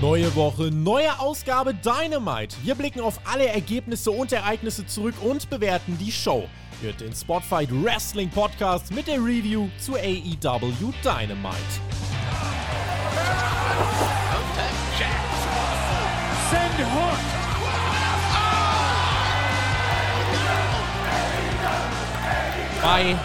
Neue Woche, neue Ausgabe Dynamite. Wir blicken auf alle Ergebnisse und Ereignisse zurück und bewerten die Show. Hört den Spotfight Wrestling Podcast mit der Review zu AEW Dynamite. Send Hook! Bei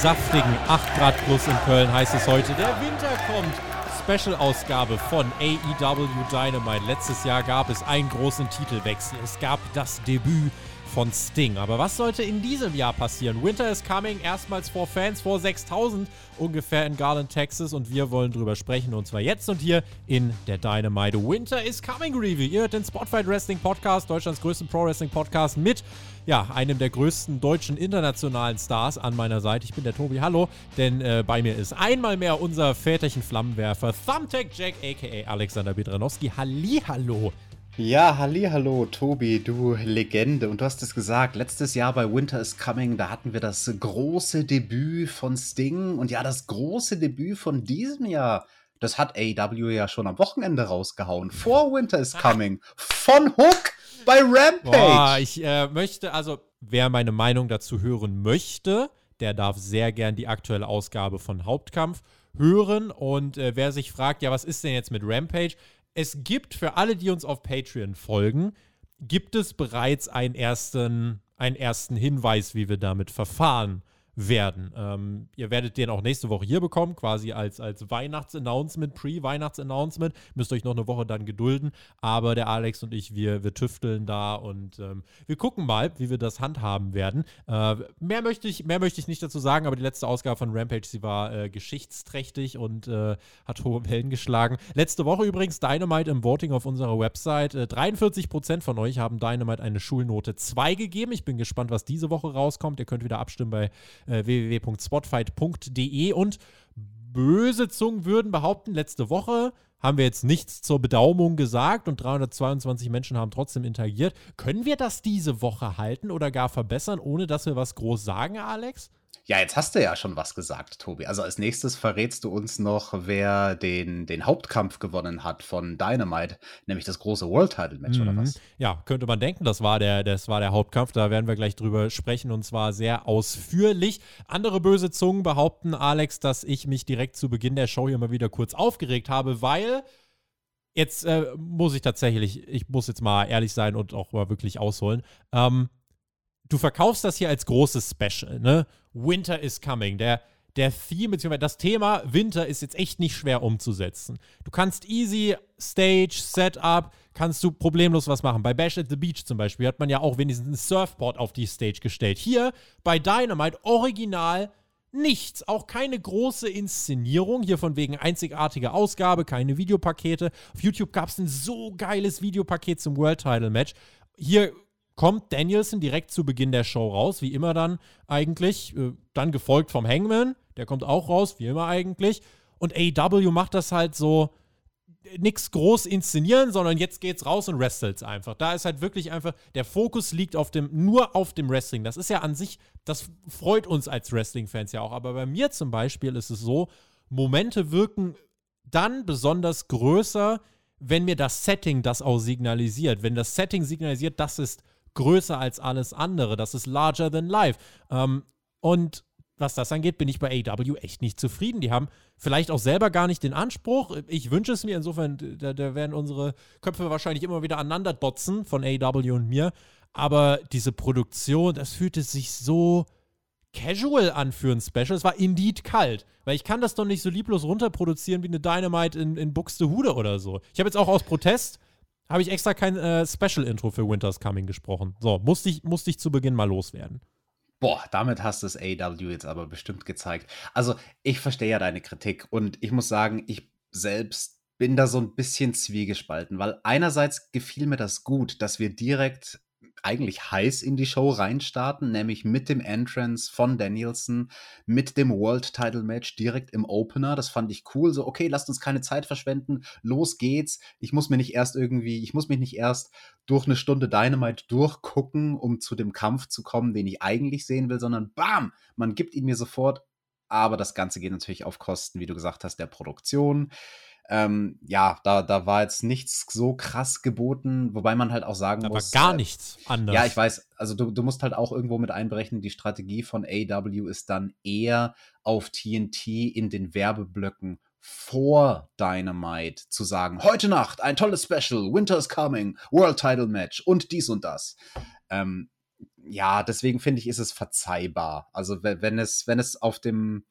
saftigen 8 Grad plus in Köln heißt es heute, der Winter kommt. Special-Ausgabe von AEW Dynamite. Letztes Jahr gab es einen großen Titelwechsel. Es gab das Debüt von Sting. Aber was sollte in diesem Jahr passieren? Winter is Coming, erstmals vor Fans, vor 6000 ungefähr in Garland, Texas. Und wir wollen drüber sprechen. Und zwar jetzt und hier in der Dynamite Winter is Coming Review. Ihr hört den Spotfight Wrestling Podcast, Deutschlands größten Pro Wrestling Podcast mit ja, einem der größten deutschen internationalen Stars an meiner Seite. Ich bin der Tobi, hallo, denn äh, bei mir ist einmal mehr unser väterchen Flammenwerfer Thumbtack Jack, a.k.a. Alexander Bedranowski. Halli, hallo. Ja, halli, hallo, Tobi, du Legende. Und du hast es gesagt, letztes Jahr bei Winter is Coming, da hatten wir das große Debüt von Sting. Und ja, das große Debüt von diesem Jahr, das hat AEW ja schon am Wochenende rausgehauen. Vor Winter is Coming. Von Hook bei Rampage. Boah, ich äh, möchte, also wer meine Meinung dazu hören möchte, der darf sehr gern die aktuelle Ausgabe von Hauptkampf hören. Und äh, wer sich fragt, ja, was ist denn jetzt mit Rampage? Es gibt für alle, die uns auf Patreon folgen, gibt es bereits einen ersten, einen ersten Hinweis, wie wir damit verfahren werden. Ähm, ihr werdet den auch nächste Woche hier bekommen, quasi als, als Weihnachts-Announcement, Pre-Weihnachts-Announcement. Müsst euch noch eine Woche dann gedulden. Aber der Alex und ich, wir, wir tüfteln da und ähm, wir gucken mal, wie wir das handhaben werden. Äh, mehr, möchte ich, mehr möchte ich nicht dazu sagen, aber die letzte Ausgabe von Rampage, sie war äh, geschichtsträchtig und äh, hat hohe Wellen geschlagen. Letzte Woche übrigens Dynamite im Voting auf unserer Website. 43% äh, von euch haben Dynamite eine Schulnote 2 gegeben. Ich bin gespannt, was diese Woche rauskommt. Ihr könnt wieder abstimmen bei äh, www.spotfight.de und böse Zungen würden behaupten, letzte Woche haben wir jetzt nichts zur Bedaumung gesagt und 322 Menschen haben trotzdem interagiert. Können wir das diese Woche halten oder gar verbessern, ohne dass wir was groß sagen, Alex? Ja, jetzt hast du ja schon was gesagt, Tobi. Also als nächstes verrätst du uns noch, wer den, den Hauptkampf gewonnen hat von Dynamite, nämlich das große World Title Match mhm. oder was? Ja, könnte man denken, das war, der, das war der Hauptkampf. Da werden wir gleich drüber sprechen und zwar sehr ausführlich. Andere böse Zungen behaupten, Alex, dass ich mich direkt zu Beginn der Show hier mal wieder kurz aufgeregt habe, weil jetzt äh, muss ich tatsächlich, ich muss jetzt mal ehrlich sein und auch mal wirklich ausholen. Ähm, du verkaufst das hier als großes Special, ne? Winter is coming. Der, der Theme, beziehungsweise das Thema Winter ist jetzt echt nicht schwer umzusetzen. Du kannst easy Stage, Setup, kannst du problemlos was machen. Bei Bash at the Beach zum Beispiel hat man ja auch wenigstens ein Surfboard auf die Stage gestellt. Hier bei Dynamite original nichts, auch keine große Inszenierung, hier von wegen einzigartige Ausgabe, keine Videopakete. Auf YouTube gab es ein so geiles Videopaket zum World Title Match. Hier kommt Danielson direkt zu Beginn der Show raus, wie immer dann eigentlich. Äh, dann gefolgt vom Hangman, der kommt auch raus, wie immer eigentlich. Und AEW macht das halt so nichts groß inszenieren, sondern jetzt geht's raus und wrestelt einfach. Da ist halt wirklich einfach, der Fokus liegt auf dem, nur auf dem Wrestling. Das ist ja an sich, das freut uns als Wrestling-Fans ja auch. Aber bei mir zum Beispiel ist es so, Momente wirken dann besonders größer, wenn mir das Setting das auch signalisiert. Wenn das Setting signalisiert, das ist größer als alles andere. Das ist larger than life. Ähm, und was das angeht, bin ich bei AW echt nicht zufrieden. Die haben vielleicht auch selber gar nicht den Anspruch. Ich wünsche es mir, insofern, da, da werden unsere Köpfe wahrscheinlich immer wieder aneinander botzen von AW und mir. Aber diese Produktion, das fühlte sich so casual an für ein Special. Es war indeed kalt. Weil ich kann das doch nicht so lieblos runterproduzieren wie eine Dynamite in, in Buxtehude oder so. Ich habe jetzt auch aus Protest habe ich extra kein äh, Special-Intro für Winter's Coming gesprochen. So, musste ich, musste ich zu Beginn mal loswerden. Boah, damit hast du es AW jetzt aber bestimmt gezeigt. Also, ich verstehe ja deine Kritik und ich muss sagen, ich selbst bin da so ein bisschen zwiegespalten, weil einerseits gefiel mir das gut, dass wir direkt eigentlich heiß in die Show reinstarten, nämlich mit dem Entrance von Danielson, mit dem World Title Match direkt im Opener. Das fand ich cool. So, okay, lasst uns keine Zeit verschwenden. Los geht's. Ich muss mir nicht erst irgendwie, ich muss mich nicht erst durch eine Stunde Dynamite durchgucken, um zu dem Kampf zu kommen, den ich eigentlich sehen will, sondern bam, man gibt ihn mir sofort. Aber das Ganze geht natürlich auf Kosten, wie du gesagt hast, der Produktion. Ähm, ja, da, da war jetzt nichts so krass geboten, wobei man halt auch sagen da muss. Da war gar äh, nichts anders. Ja, ich weiß. Also du, du musst halt auch irgendwo mit einberechnen, die Strategie von AW ist dann eher auf TNT in den Werbeblöcken vor Dynamite zu sagen, heute Nacht ein tolles Special, Winter is coming, World Title Match und dies und das. Ähm, ja, deswegen finde ich, ist es verzeihbar. Also wenn es, wenn es auf dem,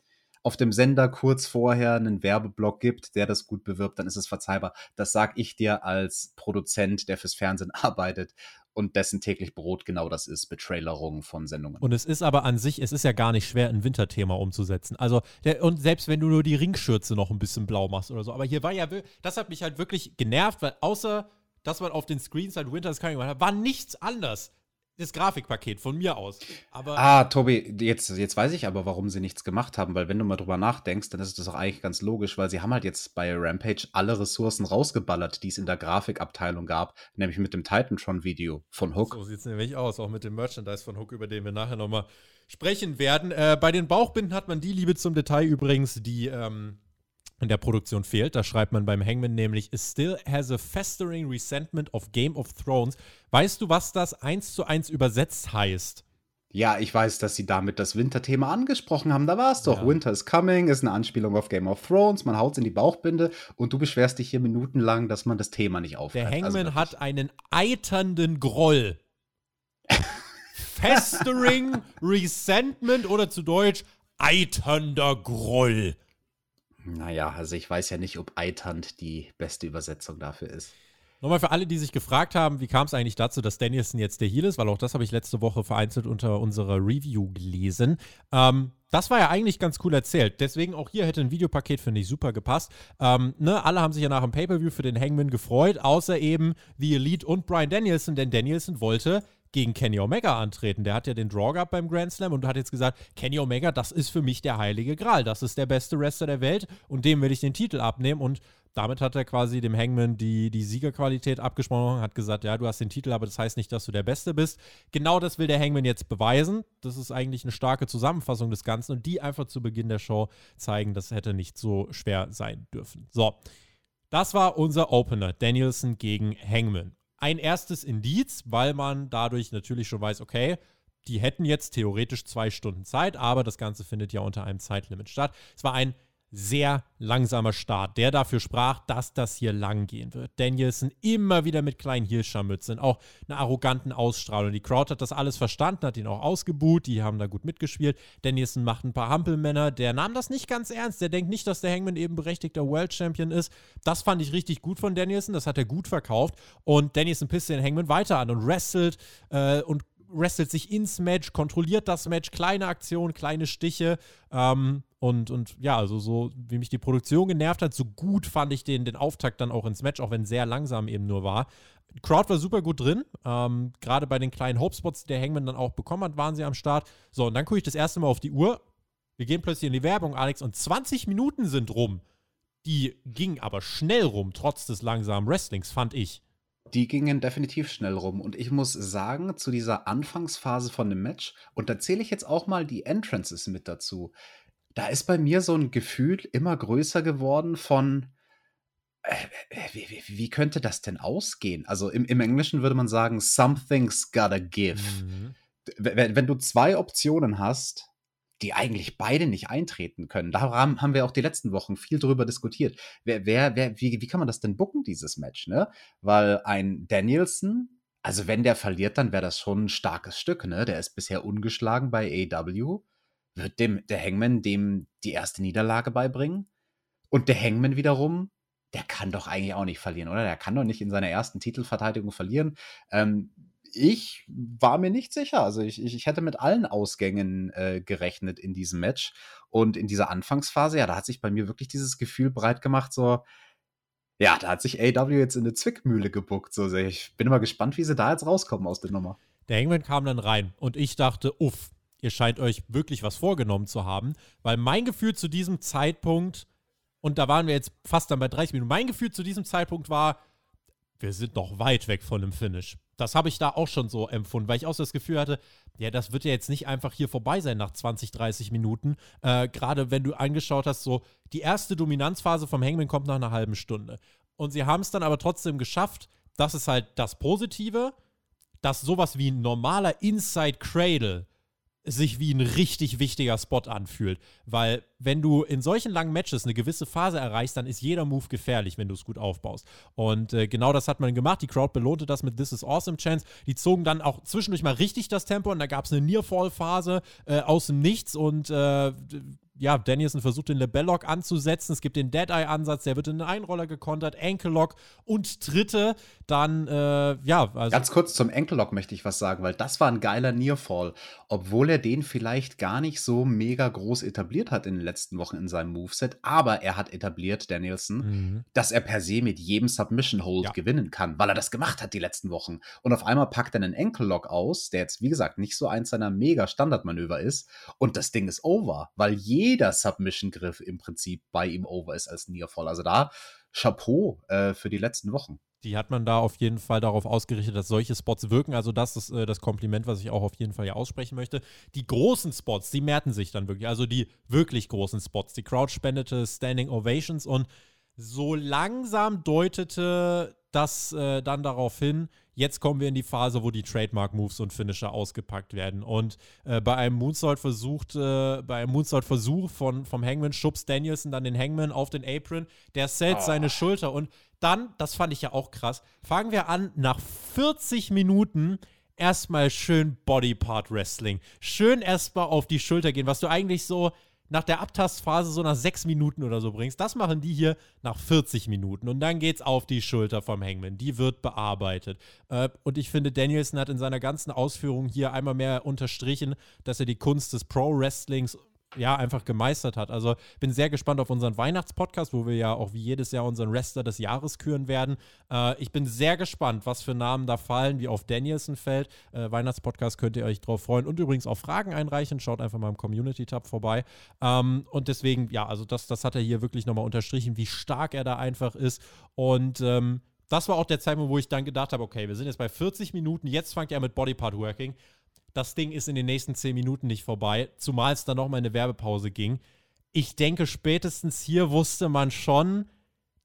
auf dem Sender kurz vorher einen Werbeblock gibt, der das gut bewirbt, dann ist es verzeihbar. Das sag ich dir als Produzent, der fürs Fernsehen arbeitet und dessen täglich Brot genau das ist, Betrailerung von Sendungen. Und es ist aber an sich, es ist ja gar nicht schwer, ein Winterthema umzusetzen. Also, der, und selbst wenn du nur die Ringschürze noch ein bisschen blau machst oder so. Aber hier war ja, das hat mich halt wirklich genervt, weil außer, dass man auf den Screens halt Winter is Coming hat, war nichts anders das Grafikpaket von mir aus. Aber ah, Tobi, jetzt, jetzt weiß ich aber, warum sie nichts gemacht haben, weil wenn du mal drüber nachdenkst, dann ist das auch eigentlich ganz logisch, weil sie haben halt jetzt bei Rampage alle Ressourcen rausgeballert, die es in der Grafikabteilung gab, nämlich mit dem Titantron-Video von Hook. So sieht es nämlich aus, auch mit dem Merchandise von Hook, über den wir nachher nochmal sprechen werden. Äh, bei den Bauchbinden hat man die Liebe zum Detail übrigens, die ähm, in der Produktion fehlt. Da schreibt man beim Hangman nämlich, it still has a festering resentment of Game of Thrones. Weißt du, was das eins zu eins übersetzt heißt? Ja, ich weiß, dass sie damit das Winterthema angesprochen haben. Da war es doch. Ja. Winter is coming ist eine Anspielung auf Game of Thrones. Man haut in die Bauchbinde und du beschwerst dich hier minutenlang, dass man das Thema nicht aufgreift. Der Hangman also hat einen eiternden Groll. Festering Resentment oder zu Deutsch eiternder Groll. Naja, also ich weiß ja nicht, ob eiternd die beste Übersetzung dafür ist. Nochmal für alle, die sich gefragt haben, wie kam es eigentlich dazu, dass Danielson jetzt der Heal ist, weil auch das habe ich letzte Woche vereinzelt unter unserer Review gelesen. Ähm, das war ja eigentlich ganz cool erzählt. Deswegen auch hier hätte ein Videopaket, finde ich, super gepasst. Ähm, ne, alle haben sich ja nach dem Pay-Per-View für den Hangman gefreut, außer eben The Elite und Brian Danielson, denn Danielson wollte gegen Kenny Omega antreten. Der hat ja den Draw gehabt beim Grand Slam und hat jetzt gesagt, Kenny Omega, das ist für mich der heilige Gral. Das ist der beste Wrestler der Welt und dem will ich den Titel abnehmen. Und damit hat er quasi dem Hangman die, die Siegerqualität abgesprochen, hat gesagt, ja, du hast den Titel, aber das heißt nicht, dass du der Beste bist. Genau das will der Hangman jetzt beweisen. Das ist eigentlich eine starke Zusammenfassung des Ganzen und die einfach zu Beginn der Show zeigen, das hätte nicht so schwer sein dürfen. So, das war unser Opener, Danielson gegen Hangman ein erstes Indiz, weil man dadurch natürlich schon weiß, okay, die hätten jetzt theoretisch zwei Stunden Zeit, aber das Ganze findet ja unter einem Zeitlimit statt. Es war ein sehr langsamer Start, der dafür sprach, dass das hier lang gehen wird. Danielson immer wieder mit kleinen Hirschermützen, auch einer arroganten Ausstrahlung. Die Crowd hat das alles verstanden, hat ihn auch ausgebuht, die haben da gut mitgespielt. Danielson macht ein paar Hampelmänner, der nahm das nicht ganz ernst, der denkt nicht, dass der Hangman eben berechtigter World Champion ist. Das fand ich richtig gut von Danielson, das hat er gut verkauft und Danielson pisst den Hangman weiter an und wrestelt äh, und wrestelt sich ins Match, kontrolliert das Match, kleine Aktionen, kleine Stiche. Ähm, und, und ja, also so wie mich die Produktion genervt hat, so gut fand ich den, den Auftakt dann auch ins Match, auch wenn sehr langsam eben nur war. Crowd war super gut drin. Ähm, Gerade bei den kleinen Hope-Spots, die der Hangman dann auch bekommen hat, waren sie am Start. So, und dann gucke ich das erste Mal auf die Uhr. Wir gehen plötzlich in die Werbung, Alex, und 20 Minuten sind rum. Die ging aber schnell rum, trotz des langsamen Wrestlings, fand ich. Die gingen definitiv schnell rum. Und ich muss sagen, zu dieser Anfangsphase von dem Match, und da zähle ich jetzt auch mal die Entrances mit dazu, da ist bei mir so ein Gefühl immer größer geworden von, äh, äh wie, wie, wie, könnte das denn ausgehen? Also im, im, Englischen würde man sagen, something's gotta give. Mhm. Wenn, wenn du zwei Optionen hast, die eigentlich beide nicht eintreten können. Da haben wir auch die letzten Wochen viel drüber diskutiert. Wer, wer, wer, wie, wie kann man das denn bucken, dieses Match, ne? Weil ein Danielson, also wenn der verliert, dann wäre das schon ein starkes Stück, ne? Der ist bisher ungeschlagen bei AW. Wird dem, der Hangman dem die erste Niederlage beibringen? Und der Hangman wiederum, der kann doch eigentlich auch nicht verlieren, oder? Der kann doch nicht in seiner ersten Titelverteidigung verlieren. Ähm, ich war mir nicht sicher. Also ich, ich, ich hätte mit allen Ausgängen äh, gerechnet in diesem Match. Und in dieser Anfangsphase, ja, da hat sich bei mir wirklich dieses Gefühl breit gemacht, so, ja, da hat sich AW jetzt in eine Zwickmühle gebuckt. So, ich bin immer gespannt, wie sie da jetzt rauskommen aus der Nummer. Der Hangman kam dann rein und ich dachte, uff, ihr scheint euch wirklich was vorgenommen zu haben, weil mein Gefühl zu diesem Zeitpunkt, und da waren wir jetzt fast dann bei 30 Minuten, mein Gefühl zu diesem Zeitpunkt war, wir sind noch weit weg von einem Finish. Das habe ich da auch schon so empfunden, weil ich auch so das Gefühl hatte, ja, das wird ja jetzt nicht einfach hier vorbei sein nach 20, 30 Minuten. Äh, Gerade wenn du angeschaut hast, so die erste Dominanzphase vom Hangman kommt nach einer halben Stunde. Und sie haben es dann aber trotzdem geschafft, das ist halt das Positive, dass sowas wie ein normaler Inside Cradle sich wie ein richtig wichtiger Spot anfühlt. Weil wenn du in solchen langen Matches eine gewisse Phase erreichst, dann ist jeder Move gefährlich, wenn du es gut aufbaust. Und äh, genau das hat man gemacht. Die Crowd belohnte das mit This is Awesome Chance. Die zogen dann auch zwischendurch mal richtig das Tempo und da gab es eine Nearfall-Phase äh, aus dem Nichts und äh, ja, Danielson versucht den Lebellock anzusetzen. Es gibt den Dead-Eye-Ansatz, der wird in einen Einroller gekontert, Ankle-Lock und dritte dann, äh, ja. Also Ganz kurz zum Ankle-Lock möchte ich was sagen, weil das war ein geiler Nearfall, obwohl er den vielleicht gar nicht so mega groß etabliert hat in den letzten Wochen in seinem Moveset, aber er hat etabliert, Danielson, mhm. dass er per se mit jedem Submission-Hold ja. gewinnen kann, weil er das gemacht hat die letzten Wochen. Und auf einmal packt er einen Ankle-Lock aus, der jetzt, wie gesagt, nicht so eins seiner mega Standardmanöver ist und das Ding ist over, weil jeder jeder Submission-Griff im Prinzip bei ihm over ist als Nearfall. Also da Chapeau äh, für die letzten Wochen. Die hat man da auf jeden Fall darauf ausgerichtet, dass solche Spots wirken. Also das ist äh, das Kompliment, was ich auch auf jeden Fall hier aussprechen möchte. Die großen Spots, die mehrten sich dann wirklich. Also die wirklich großen Spots. Die Crowd spendete Standing Ovations und so langsam deutete das äh, dann darauf hin, jetzt kommen wir in die Phase, wo die Trademark-Moves und Finisher ausgepackt werden. Und äh, bei einem Moonsault-Versuch, äh, bei einem Moonsault-Versuch von, vom Hangman schubst Danielson dann den Hangman auf den Apron, der zählt oh. seine Schulter und dann, das fand ich ja auch krass, fangen wir an, nach 40 Minuten erstmal schön Bodypart Wrestling. Schön erstmal auf die Schulter gehen, was du eigentlich so nach der Abtastphase so nach sechs Minuten oder so bringst. Das machen die hier nach 40 Minuten. Und dann geht's auf die Schulter vom Hangman. Die wird bearbeitet. Äh, und ich finde, Danielson hat in seiner ganzen Ausführung hier einmal mehr unterstrichen, dass er die Kunst des Pro-Wrestlings ja, einfach gemeistert hat. Also bin sehr gespannt auf unseren Weihnachtspodcast, wo wir ja auch wie jedes Jahr unseren Wrestler des Jahres küren werden. Äh, ich bin sehr gespannt, was für Namen da fallen, wie auf Danielson fällt. Äh, Weihnachtspodcast könnt ihr euch drauf freuen und übrigens auch Fragen einreichen. Schaut einfach mal im Community-Tab vorbei. Ähm, und deswegen, ja, also das, das hat er hier wirklich nochmal unterstrichen, wie stark er da einfach ist. Und ähm, das war auch der Zeitpunkt, wo ich dann gedacht habe, okay, wir sind jetzt bei 40 Minuten, jetzt fängt er mit Bodypart Working das Ding ist in den nächsten zehn Minuten nicht vorbei, zumal es dann nochmal eine Werbepause ging. Ich denke, spätestens hier wusste man schon,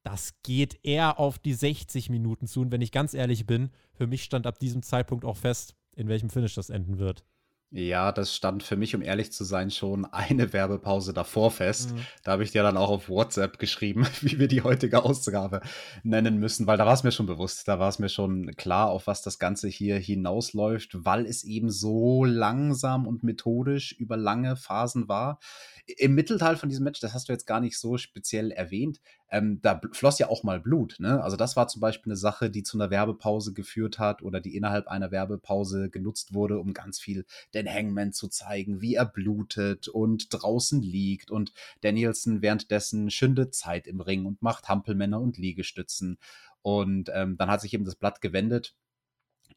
das geht eher auf die 60 Minuten zu. Und wenn ich ganz ehrlich bin, für mich stand ab diesem Zeitpunkt auch fest, in welchem Finish das enden wird. Ja, das stand für mich, um ehrlich zu sein, schon eine Werbepause davor fest. Mhm. Da habe ich dir dann auch auf WhatsApp geschrieben, wie wir die heutige Ausgabe nennen müssen, weil da war es mir schon bewusst, da war es mir schon klar, auf was das Ganze hier hinausläuft, weil es eben so langsam und methodisch über lange Phasen war im Mittelteil von diesem Match, das hast du jetzt gar nicht so speziell erwähnt, ähm, da floss ja auch mal Blut. Ne? Also das war zum Beispiel eine Sache, die zu einer Werbepause geführt hat oder die innerhalb einer Werbepause genutzt wurde, um ganz viel den Hangman zu zeigen, wie er blutet und draußen liegt und Danielson währenddessen schündet Zeit im Ring und macht Hampelmänner und Liegestützen. Und ähm, dann hat sich eben das Blatt gewendet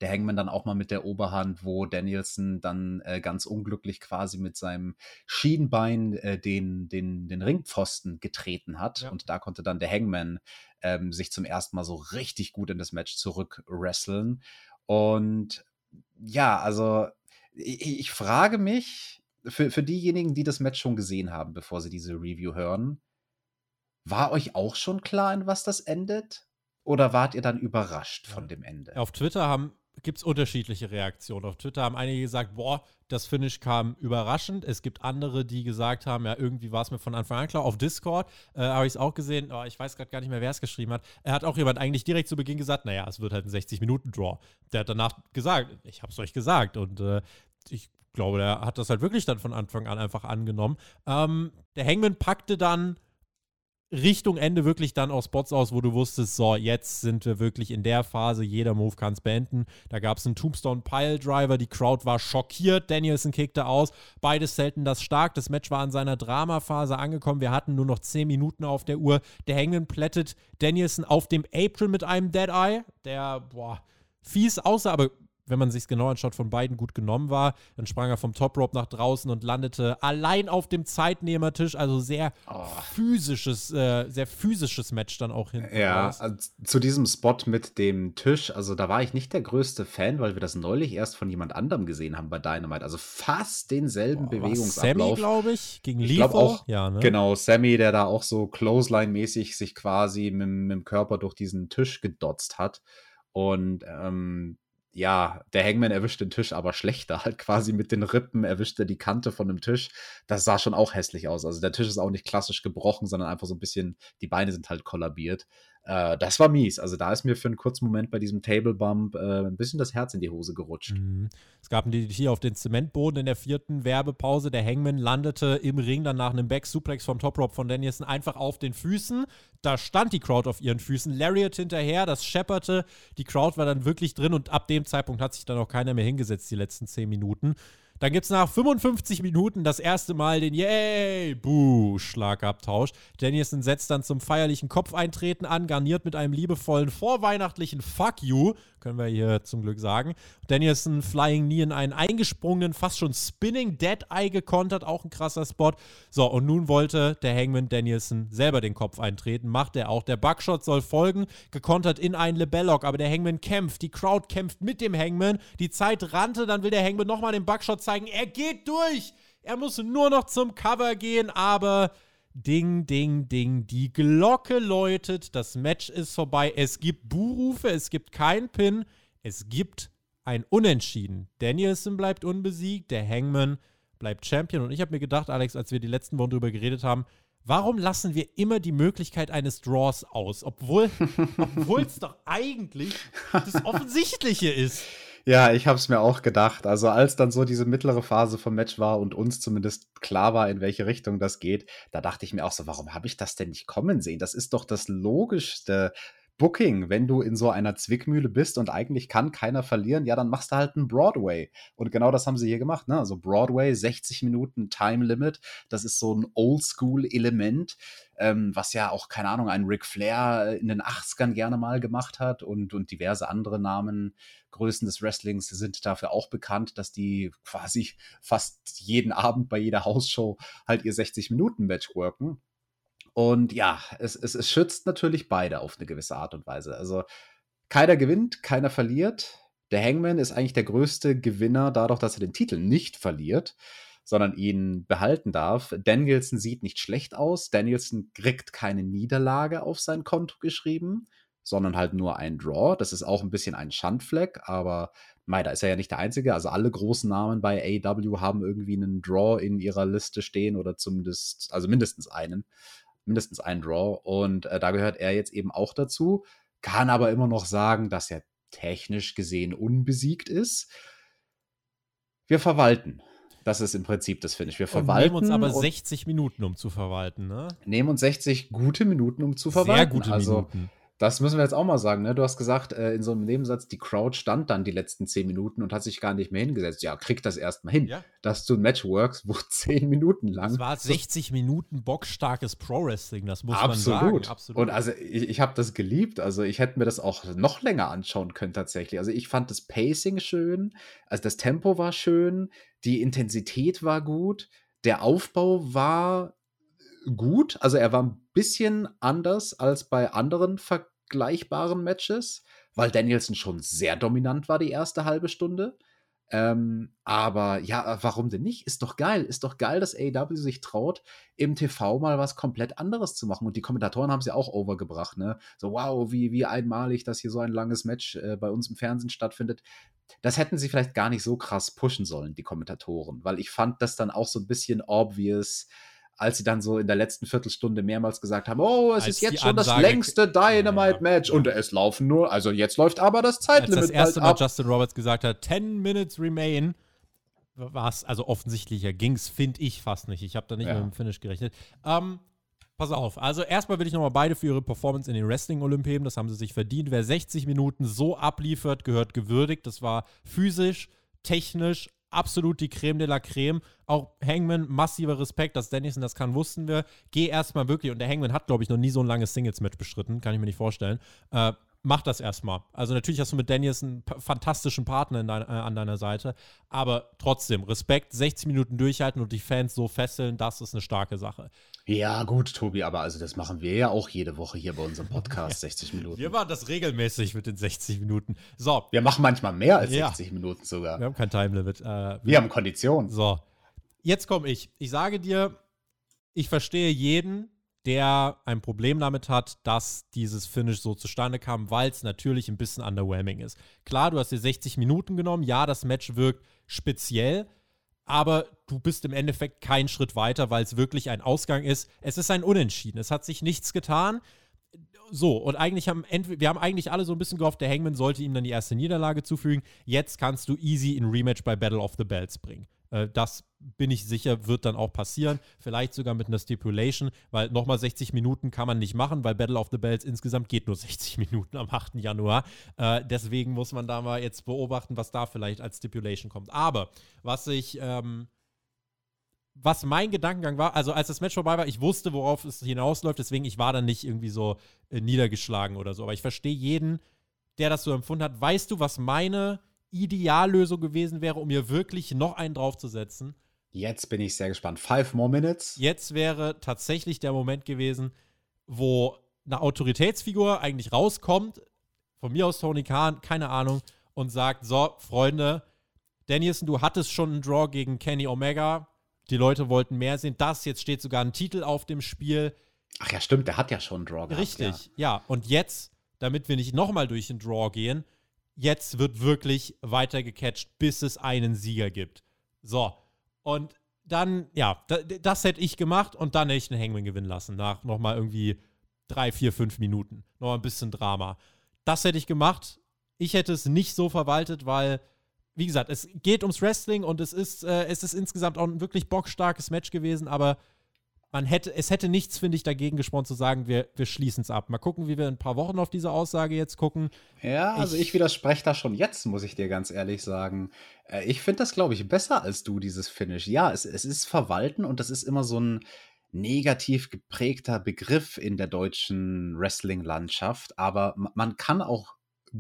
der Hangman dann auch mal mit der Oberhand, wo Danielson dann äh, ganz unglücklich quasi mit seinem Schienbein äh, den, den, den Ringpfosten getreten hat. Ja. Und da konnte dann der Hangman ähm, sich zum ersten Mal so richtig gut in das Match zurück wresteln. Und ja, also ich, ich frage mich, für, für diejenigen, die das Match schon gesehen haben, bevor sie diese Review hören, war euch auch schon klar, in was das endet? Oder wart ihr dann überrascht von dem Ende? Auf Twitter haben gibt es unterschiedliche Reaktionen. Auf Twitter haben einige gesagt, boah, das Finish kam überraschend. Es gibt andere, die gesagt haben, ja, irgendwie war es mir von Anfang an klar. Auf Discord äh, habe ich es auch gesehen, oh, ich weiß gerade gar nicht mehr, wer es geschrieben hat. Er hat auch jemand eigentlich direkt zu Beginn gesagt, naja, es wird halt ein 60-Minuten-Draw. Der hat danach gesagt, ich habe es euch gesagt. Und äh, ich glaube, der hat das halt wirklich dann von Anfang an einfach angenommen. Ähm, der Hangman packte dann Richtung Ende wirklich dann auch Spots aus, wo du wusstest, so, jetzt sind wir wirklich in der Phase, jeder Move kann es beenden. Da gab es einen Tombstone Pile Driver, die Crowd war schockiert, Danielson kickte aus, beides selten das stark. Das Match war an seiner Dramaphase angekommen, wir hatten nur noch 10 Minuten auf der Uhr. Der Hangman plättet Danielson auf dem Apron mit einem Dead Eye, der, boah, fies aussah, aber wenn man sich genau anschaut, von beiden gut genommen war. Dann sprang er vom Top Rope nach draußen und landete allein auf dem Zeitnehmertisch. Also sehr oh. physisches, äh, sehr physisches Match dann auch hinten. Ja, also zu diesem Spot mit dem Tisch, also da war ich nicht der größte Fan, weil wir das neulich erst von jemand anderem gesehen haben bei Dynamite. Also fast denselben oh, Bewegungsablauf. Sammy, glaube ich, gegen. Ich auch, ja, ne? Genau, Sammy, der da auch so Clothesline-mäßig sich quasi mit, mit dem Körper durch diesen Tisch gedotzt hat. Und ähm, ja, der Hangman erwischt den Tisch aber schlechter. Halt quasi mit den Rippen erwischt er die Kante von dem Tisch. Das sah schon auch hässlich aus. Also der Tisch ist auch nicht klassisch gebrochen, sondern einfach so ein bisschen, die Beine sind halt kollabiert. Äh, das war mies. Also da ist mir für einen kurzen Moment bei diesem Table Bump äh, ein bisschen das Herz in die Hose gerutscht. Mhm. Es gab ein DDT auf den Zementboden in der vierten Werbepause. Der Hangman landete im Ring dann nach einem Back-Suplex vom Top Rope von Danielson einfach auf den Füßen. Da stand die Crowd auf ihren Füßen. Lariat hinterher, das schepperte. Die Crowd war dann wirklich drin und ab dem Zeitpunkt hat sich dann auch keiner mehr hingesetzt, die letzten zehn Minuten. Dann gibt es nach 55 Minuten das erste Mal den Yay, Buh, Schlagabtausch. Danielson setzt dann zum feierlichen Kopfeintreten an, garniert mit einem liebevollen vorweihnachtlichen Fuck you können wir hier zum Glück sagen. Danielson Flying Knee in einen eingesprungenen, fast schon Spinning Dead Eye gekontert, auch ein krasser Spot. So, und nun wollte der Hangman Danielson selber den Kopf eintreten, macht er auch. Der Buckshot soll folgen, gekontert in einen Lebellock, aber der Hangman kämpft, die Crowd kämpft mit dem Hangman, die Zeit rannte, dann will der Hangman nochmal den Buckshot zeigen, er geht durch! Er muss nur noch zum Cover gehen, aber Ding, ding, ding. Die Glocke läutet. Das Match ist vorbei. Es gibt Buhrufe, es gibt kein Pin. Es gibt ein Unentschieden. Danielson bleibt unbesiegt, der Hangman bleibt Champion. Und ich habe mir gedacht, Alex, als wir die letzten Wochen darüber geredet haben, warum lassen wir immer die Möglichkeit eines Draws aus? Obwohl es doch eigentlich das Offensichtliche ist. Ja, ich habe es mir auch gedacht. Also als dann so diese mittlere Phase vom Match war und uns zumindest klar war, in welche Richtung das geht, da dachte ich mir auch so, warum habe ich das denn nicht kommen sehen? Das ist doch das Logischste. Booking, wenn du in so einer Zwickmühle bist und eigentlich kann keiner verlieren, ja, dann machst du halt einen Broadway. Und genau das haben sie hier gemacht, ne? Also Broadway, 60 Minuten Time Limit, das ist so ein Oldschool-Element, ähm, was ja auch, keine Ahnung, ein Ric Flair in den 80ern gerne mal gemacht hat und, und diverse andere Namen, Größen des Wrestlings sind dafür auch bekannt, dass die quasi fast jeden Abend bei jeder Hausshow halt ihr 60-Minuten-Match worken. Und ja, es, es, es schützt natürlich beide auf eine gewisse Art und Weise. Also keiner gewinnt, keiner verliert. Der Hangman ist eigentlich der größte Gewinner dadurch, dass er den Titel nicht verliert, sondern ihn behalten darf. Danielson sieht nicht schlecht aus. Danielson kriegt keine Niederlage auf sein Konto geschrieben sondern halt nur ein Draw. Das ist auch ein bisschen ein Schandfleck, aber mei, da ist er ja nicht der Einzige. Also alle großen Namen bei AW haben irgendwie einen Draw in ihrer Liste stehen oder zumindest, also mindestens einen, mindestens einen Draw. Und äh, da gehört er jetzt eben auch dazu, kann aber immer noch sagen, dass er technisch gesehen unbesiegt ist. Wir verwalten. Das ist im Prinzip das Finish. Wir verwalten. Und nehmen uns aber 60 Minuten, um zu verwalten, ne? Nehmen uns 60 gute Minuten, um zu verwalten. Sehr gute also, Minuten. Das müssen wir jetzt auch mal sagen. Ne? Du hast gesagt, äh, in so einem Nebensatz, die Crowd stand dann die letzten zehn Minuten und hat sich gar nicht mehr hingesetzt. Ja, krieg das erstmal hin. Ja. Dass du ein Match works, wo zehn Minuten lang. Das war 60 Minuten bockstarkes Pro-Wrestling, das muss absolut. man sagen. Absolut. Und also ich, ich habe das geliebt. Also ich hätte mir das auch noch länger anschauen können tatsächlich. Also ich fand das Pacing schön, also das Tempo war schön, die Intensität war gut, der Aufbau war gut. Also er war ein bisschen anders als bei anderen vergleichbaren Matches, weil Danielson schon sehr dominant war die erste halbe Stunde. Ähm, aber ja, warum denn nicht? Ist doch geil. Ist doch geil, dass AEW sich traut, im TV mal was komplett anderes zu machen. Und die Kommentatoren haben es ja auch overgebracht, ne? So, wow, wie, wie einmalig, dass hier so ein langes Match äh, bei uns im Fernsehen stattfindet. Das hätten sie vielleicht gar nicht so krass pushen sollen, die Kommentatoren, weil ich fand das dann auch so ein bisschen obvious als sie dann so in der letzten Viertelstunde mehrmals gesagt haben, oh, es als ist jetzt schon Ansage, das längste Dynamite-Match ja, und es laufen nur, also jetzt läuft aber das Zeitlimit Als das erste Mal ab. Justin Roberts gesagt hat, 10 Minutes remain, war es, also offensichtlicher ging es, finde ich fast nicht. Ich habe da nicht ja. mit dem Finish gerechnet. Ähm, pass auf, also erstmal will ich nochmal beide für ihre Performance in den Wrestling-Olympiaden, das haben sie sich verdient. Wer 60 Minuten so abliefert, gehört gewürdigt. Das war physisch, technisch, absolut die Creme de la Creme. Auch Hangman, massiver Respekt, dass Dennison das kann, wussten wir. Geh erstmal wirklich, und der Hangman hat, glaube ich, noch nie so ein langes Singles-Match bestritten, kann ich mir nicht vorstellen. Äh, mach das erstmal. Also natürlich hast du mit Daniels einen fantastischen Partner dein, äh, an deiner Seite, aber trotzdem, Respekt, 60 Minuten durchhalten und die Fans so fesseln, das ist eine starke Sache. Ja, gut, Tobi, aber also das machen wir ja auch jede Woche hier bei unserem Podcast, 60 Minuten. Wir machen das regelmäßig mit den 60 Minuten. So. Wir machen manchmal mehr als 60 ja. Minuten sogar. Wir haben kein Timelimit. Äh, wir, wir haben Kondition. So. Jetzt komme ich. Ich sage dir, ich verstehe jeden, der ein Problem damit hat, dass dieses Finish so zustande kam, weil es natürlich ein bisschen underwhelming ist. Klar, du hast dir 60 Minuten genommen, ja, das Match wirkt speziell, aber du bist im Endeffekt keinen Schritt weiter, weil es wirklich ein Ausgang ist. Es ist ein Unentschieden. Es hat sich nichts getan. So, und eigentlich haben wir haben eigentlich alle so ein bisschen gehofft, der Hangman sollte ihm dann die erste Niederlage zufügen. Jetzt kannst du easy in Rematch bei Battle of the Bells bringen. Äh, das bin ich sicher, wird dann auch passieren. Vielleicht sogar mit einer Stipulation, weil nochmal 60 Minuten kann man nicht machen, weil Battle of the Bells insgesamt geht nur 60 Minuten am 8. Januar. Äh, deswegen muss man da mal jetzt beobachten, was da vielleicht als Stipulation kommt. Aber was ich. Ähm, was mein Gedankengang war, also als das Match vorbei war, ich wusste, worauf es hinausläuft, deswegen ich war dann nicht irgendwie so äh, niedergeschlagen oder so. Aber ich verstehe jeden, der das so empfunden hat. Weißt du, was meine Ideallösung gewesen wäre, um mir wirklich noch einen draufzusetzen. Jetzt bin ich sehr gespannt. Five more minutes. Jetzt wäre tatsächlich der Moment gewesen, wo eine Autoritätsfigur eigentlich rauskommt, von mir aus Tony Khan, keine Ahnung, und sagt: So, Freunde, Danielson, du hattest schon einen Draw gegen Kenny Omega. Die Leute wollten mehr sehen. Das, jetzt steht sogar ein Titel auf dem Spiel. Ach ja, stimmt, der hat ja schon einen Draw gehabt. Richtig, ja. ja. Und jetzt, damit wir nicht nochmal durch den Draw gehen, jetzt wird wirklich weiter gecatcht, bis es einen Sieger gibt. So. Und dann, ja, das, hätte ich gemacht und dann hätte ich den Hangman gewinnen lassen. Nach nochmal irgendwie drei, vier, fünf Minuten. Noch ein bisschen Drama. Das hätte ich gemacht. Ich hätte es nicht so verwaltet, weil, wie gesagt, es geht ums Wrestling und es ist, äh, es ist insgesamt auch ein wirklich bockstarkes Match gewesen, aber man hätte, es hätte nichts, finde ich, dagegen gesprochen zu sagen, wir, wir schließen es ab. Mal gucken, wie wir in ein paar Wochen auf diese Aussage jetzt gucken. Ja, also ich, ich widerspreche da schon jetzt, muss ich dir ganz ehrlich sagen. Äh, ich finde das, glaube ich, besser als du, dieses Finish. Ja, es, es ist Verwalten und das ist immer so ein negativ geprägter Begriff in der deutschen Wrestling-Landschaft, aber man kann auch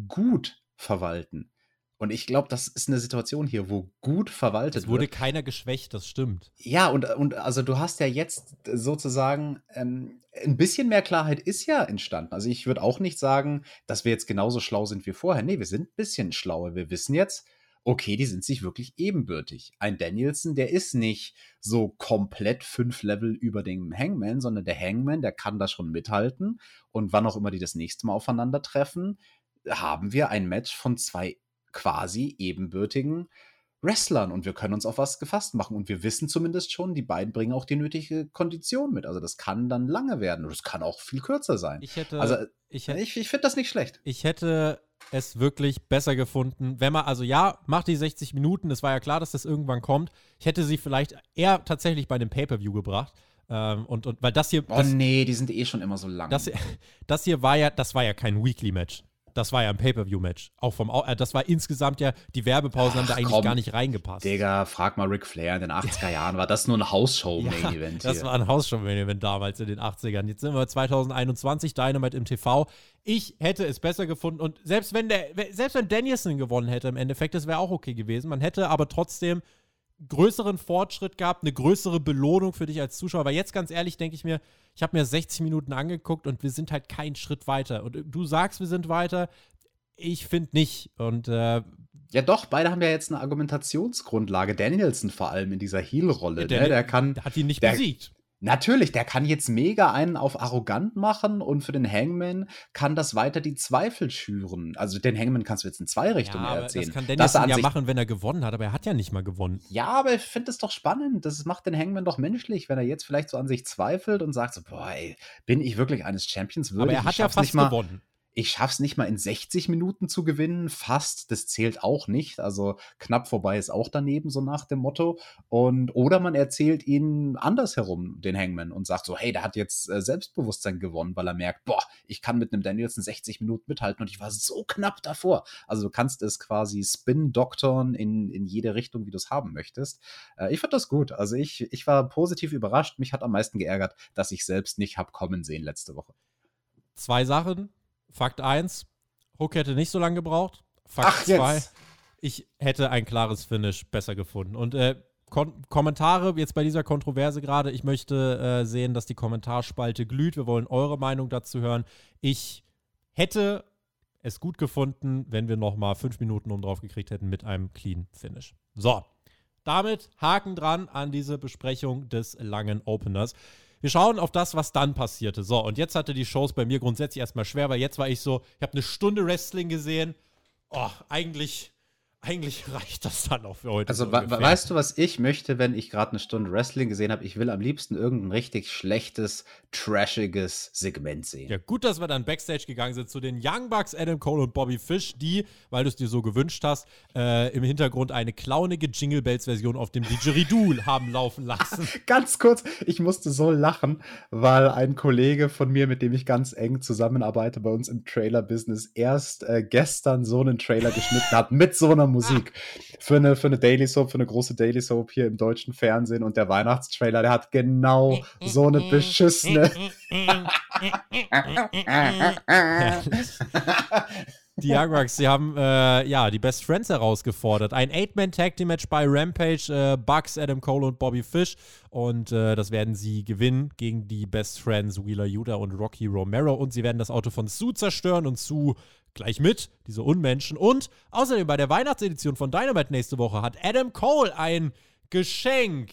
gut verwalten. Und ich glaube, das ist eine Situation hier, wo gut verwaltet wird. Es wurde wird. keiner geschwächt, das stimmt. Ja, und, und also du hast ja jetzt sozusagen ähm, ein bisschen mehr Klarheit ist ja entstanden. Also ich würde auch nicht sagen, dass wir jetzt genauso schlau sind wie vorher. Nee, wir sind ein bisschen schlauer. Wir wissen jetzt, okay, die sind sich wirklich ebenbürtig. Ein Danielson, der ist nicht so komplett fünf Level über dem Hangman, sondern der Hangman, der kann da schon mithalten. Und wann auch immer die das nächste Mal aufeinandertreffen, haben wir ein Match von zwei quasi ebenbürtigen Wrestlern und wir können uns auf was gefasst machen und wir wissen zumindest schon, die beiden bringen auch die nötige Kondition mit. Also das kann dann lange werden und es kann auch viel kürzer sein. Ich hätte, also ich, ich, ich finde das nicht schlecht. Ich hätte es wirklich besser gefunden, wenn man, also ja, macht die 60 Minuten, es war ja klar, dass das irgendwann kommt. Ich hätte sie vielleicht eher tatsächlich bei dem Pay-Per-View gebracht. Ähm, und, und weil das hier. Oh nee, die sind eh schon immer so lang. Das, das hier war ja, das war ja kein Weekly-Match das war ja ein Pay-Per-View-Match. Auch vom, äh, das war insgesamt ja, die Werbepausen Ach, haben da eigentlich komm, gar nicht reingepasst. Digga, frag mal Ric Flair in den 80er Jahren, war das nur ein Hausshow-Main-Event? Ja, das war ein Hausshow-Main-Event damals in den 80ern. Jetzt sind wir 2021, Dynamite im TV. Ich hätte es besser gefunden und selbst wenn der, selbst wenn Danielson gewonnen hätte im Endeffekt, das wäre auch okay gewesen. Man hätte aber trotzdem größeren Fortschritt gehabt, eine größere Belohnung für dich als Zuschauer. Aber jetzt ganz ehrlich denke ich mir, ich habe mir 60 Minuten angeguckt und wir sind halt keinen Schritt weiter. Und du sagst, wir sind weiter. Ich finde nicht. Und äh, ja, doch, beide haben ja jetzt eine Argumentationsgrundlage. Danielson vor allem in dieser Heel-Rolle. Ja, der, ne? der, kann. Hat ihn nicht der, besiegt. Natürlich, der kann jetzt mega einen auf arrogant machen und für den Hangman kann das weiter die Zweifel schüren. Also den Hangman kannst du jetzt in zwei Richtungen ja, erzählen. Das kann Dennis ja machen, wenn er gewonnen hat, aber er hat ja nicht mal gewonnen. Ja, aber ich finde es doch spannend. Das macht den Hangman doch menschlich, wenn er jetzt vielleicht so an sich zweifelt und sagt so, boah, ey, bin ich wirklich eines Champions würdig? Aber er hat ja fast gewonnen ich schaffe es nicht mal in 60 Minuten zu gewinnen, fast, das zählt auch nicht. Also knapp vorbei ist auch daneben, so nach dem Motto. Und oder man erzählt ihn andersherum, den Hangman, und sagt so, hey, der hat jetzt äh, Selbstbewusstsein gewonnen, weil er merkt, boah, ich kann mit einem Danielson 60 Minuten mithalten und ich war so knapp davor. Also du kannst es quasi spin-doktoren in, in jede Richtung, wie du es haben möchtest. Äh, ich fand das gut. Also ich, ich war positiv überrascht. Mich hat am meisten geärgert, dass ich selbst nicht hab kommen sehen letzte Woche. Zwei Sachen Fakt 1, Hook hätte nicht so lange gebraucht. Fakt Ach, 2. Ich hätte ein klares Finish besser gefunden. Und äh, Kon Kommentare jetzt bei dieser Kontroverse gerade. Ich möchte äh, sehen, dass die Kommentarspalte glüht. Wir wollen eure Meinung dazu hören. Ich hätte es gut gefunden, wenn wir noch mal fünf Minuten um drauf gekriegt hätten mit einem Clean Finish. So, damit Haken dran an diese Besprechung des langen Openers. Wir schauen auf das, was dann passierte. So, und jetzt hatte die Shows bei mir grundsätzlich erstmal schwer, weil jetzt war ich so, ich habe eine Stunde Wrestling gesehen. Oh, eigentlich eigentlich reicht das dann auch für heute. Also, so weißt du, was ich möchte, wenn ich gerade eine Stunde Wrestling gesehen habe? Ich will am liebsten irgendein richtig schlechtes, trashiges Segment sehen. Ja, gut, dass wir dann Backstage gegangen sind zu den Young Bucks, Adam Cole und Bobby Fish, die, weil du es dir so gewünscht hast, äh, im Hintergrund eine clownige Jingle Bells-Version auf dem Didgeridoo haben laufen lassen. ganz kurz, ich musste so lachen, weil ein Kollege von mir, mit dem ich ganz eng zusammenarbeite bei uns im Trailer-Business, erst äh, gestern so einen Trailer geschnitten hat mit so einer Musik für eine, für eine Daily Soap, für eine große Daily Soap hier im deutschen Fernsehen. Und der Weihnachtstrailer, der hat genau so eine beschissene. Die Young sie haben äh, ja die Best Friends herausgefordert. Ein Eight-Man-Tag-Team-Match bei Rampage. Äh, Bucks, Adam Cole und Bobby Fish. Und äh, das werden sie gewinnen gegen die Best Friends Wheeler Yuta und Rocky Romero. Und sie werden das Auto von Sue zerstören und Sue gleich mit, diese Unmenschen. Und außerdem bei der Weihnachtsedition von Dynamite nächste Woche hat Adam Cole ein Geschenk.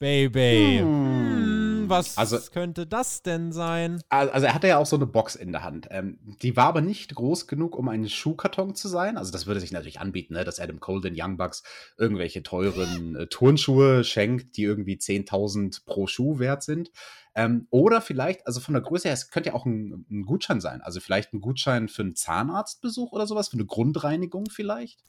Baby. Hm. Hm, was also, könnte das denn sein? Also er hatte ja auch so eine Box in der Hand. Ähm, die war aber nicht groß genug, um ein Schuhkarton zu sein. Also das würde sich natürlich anbieten, ne, dass Adam Cole den Young Bucks irgendwelche teuren äh, Turnschuhe schenkt, die irgendwie 10.000 pro Schuh wert sind. Ähm, oder vielleicht, also von der Größe her, es könnte ja auch ein, ein, Gutschein sein. Also vielleicht ein Gutschein für einen Zahnarztbesuch oder sowas, für eine Grundreinigung vielleicht.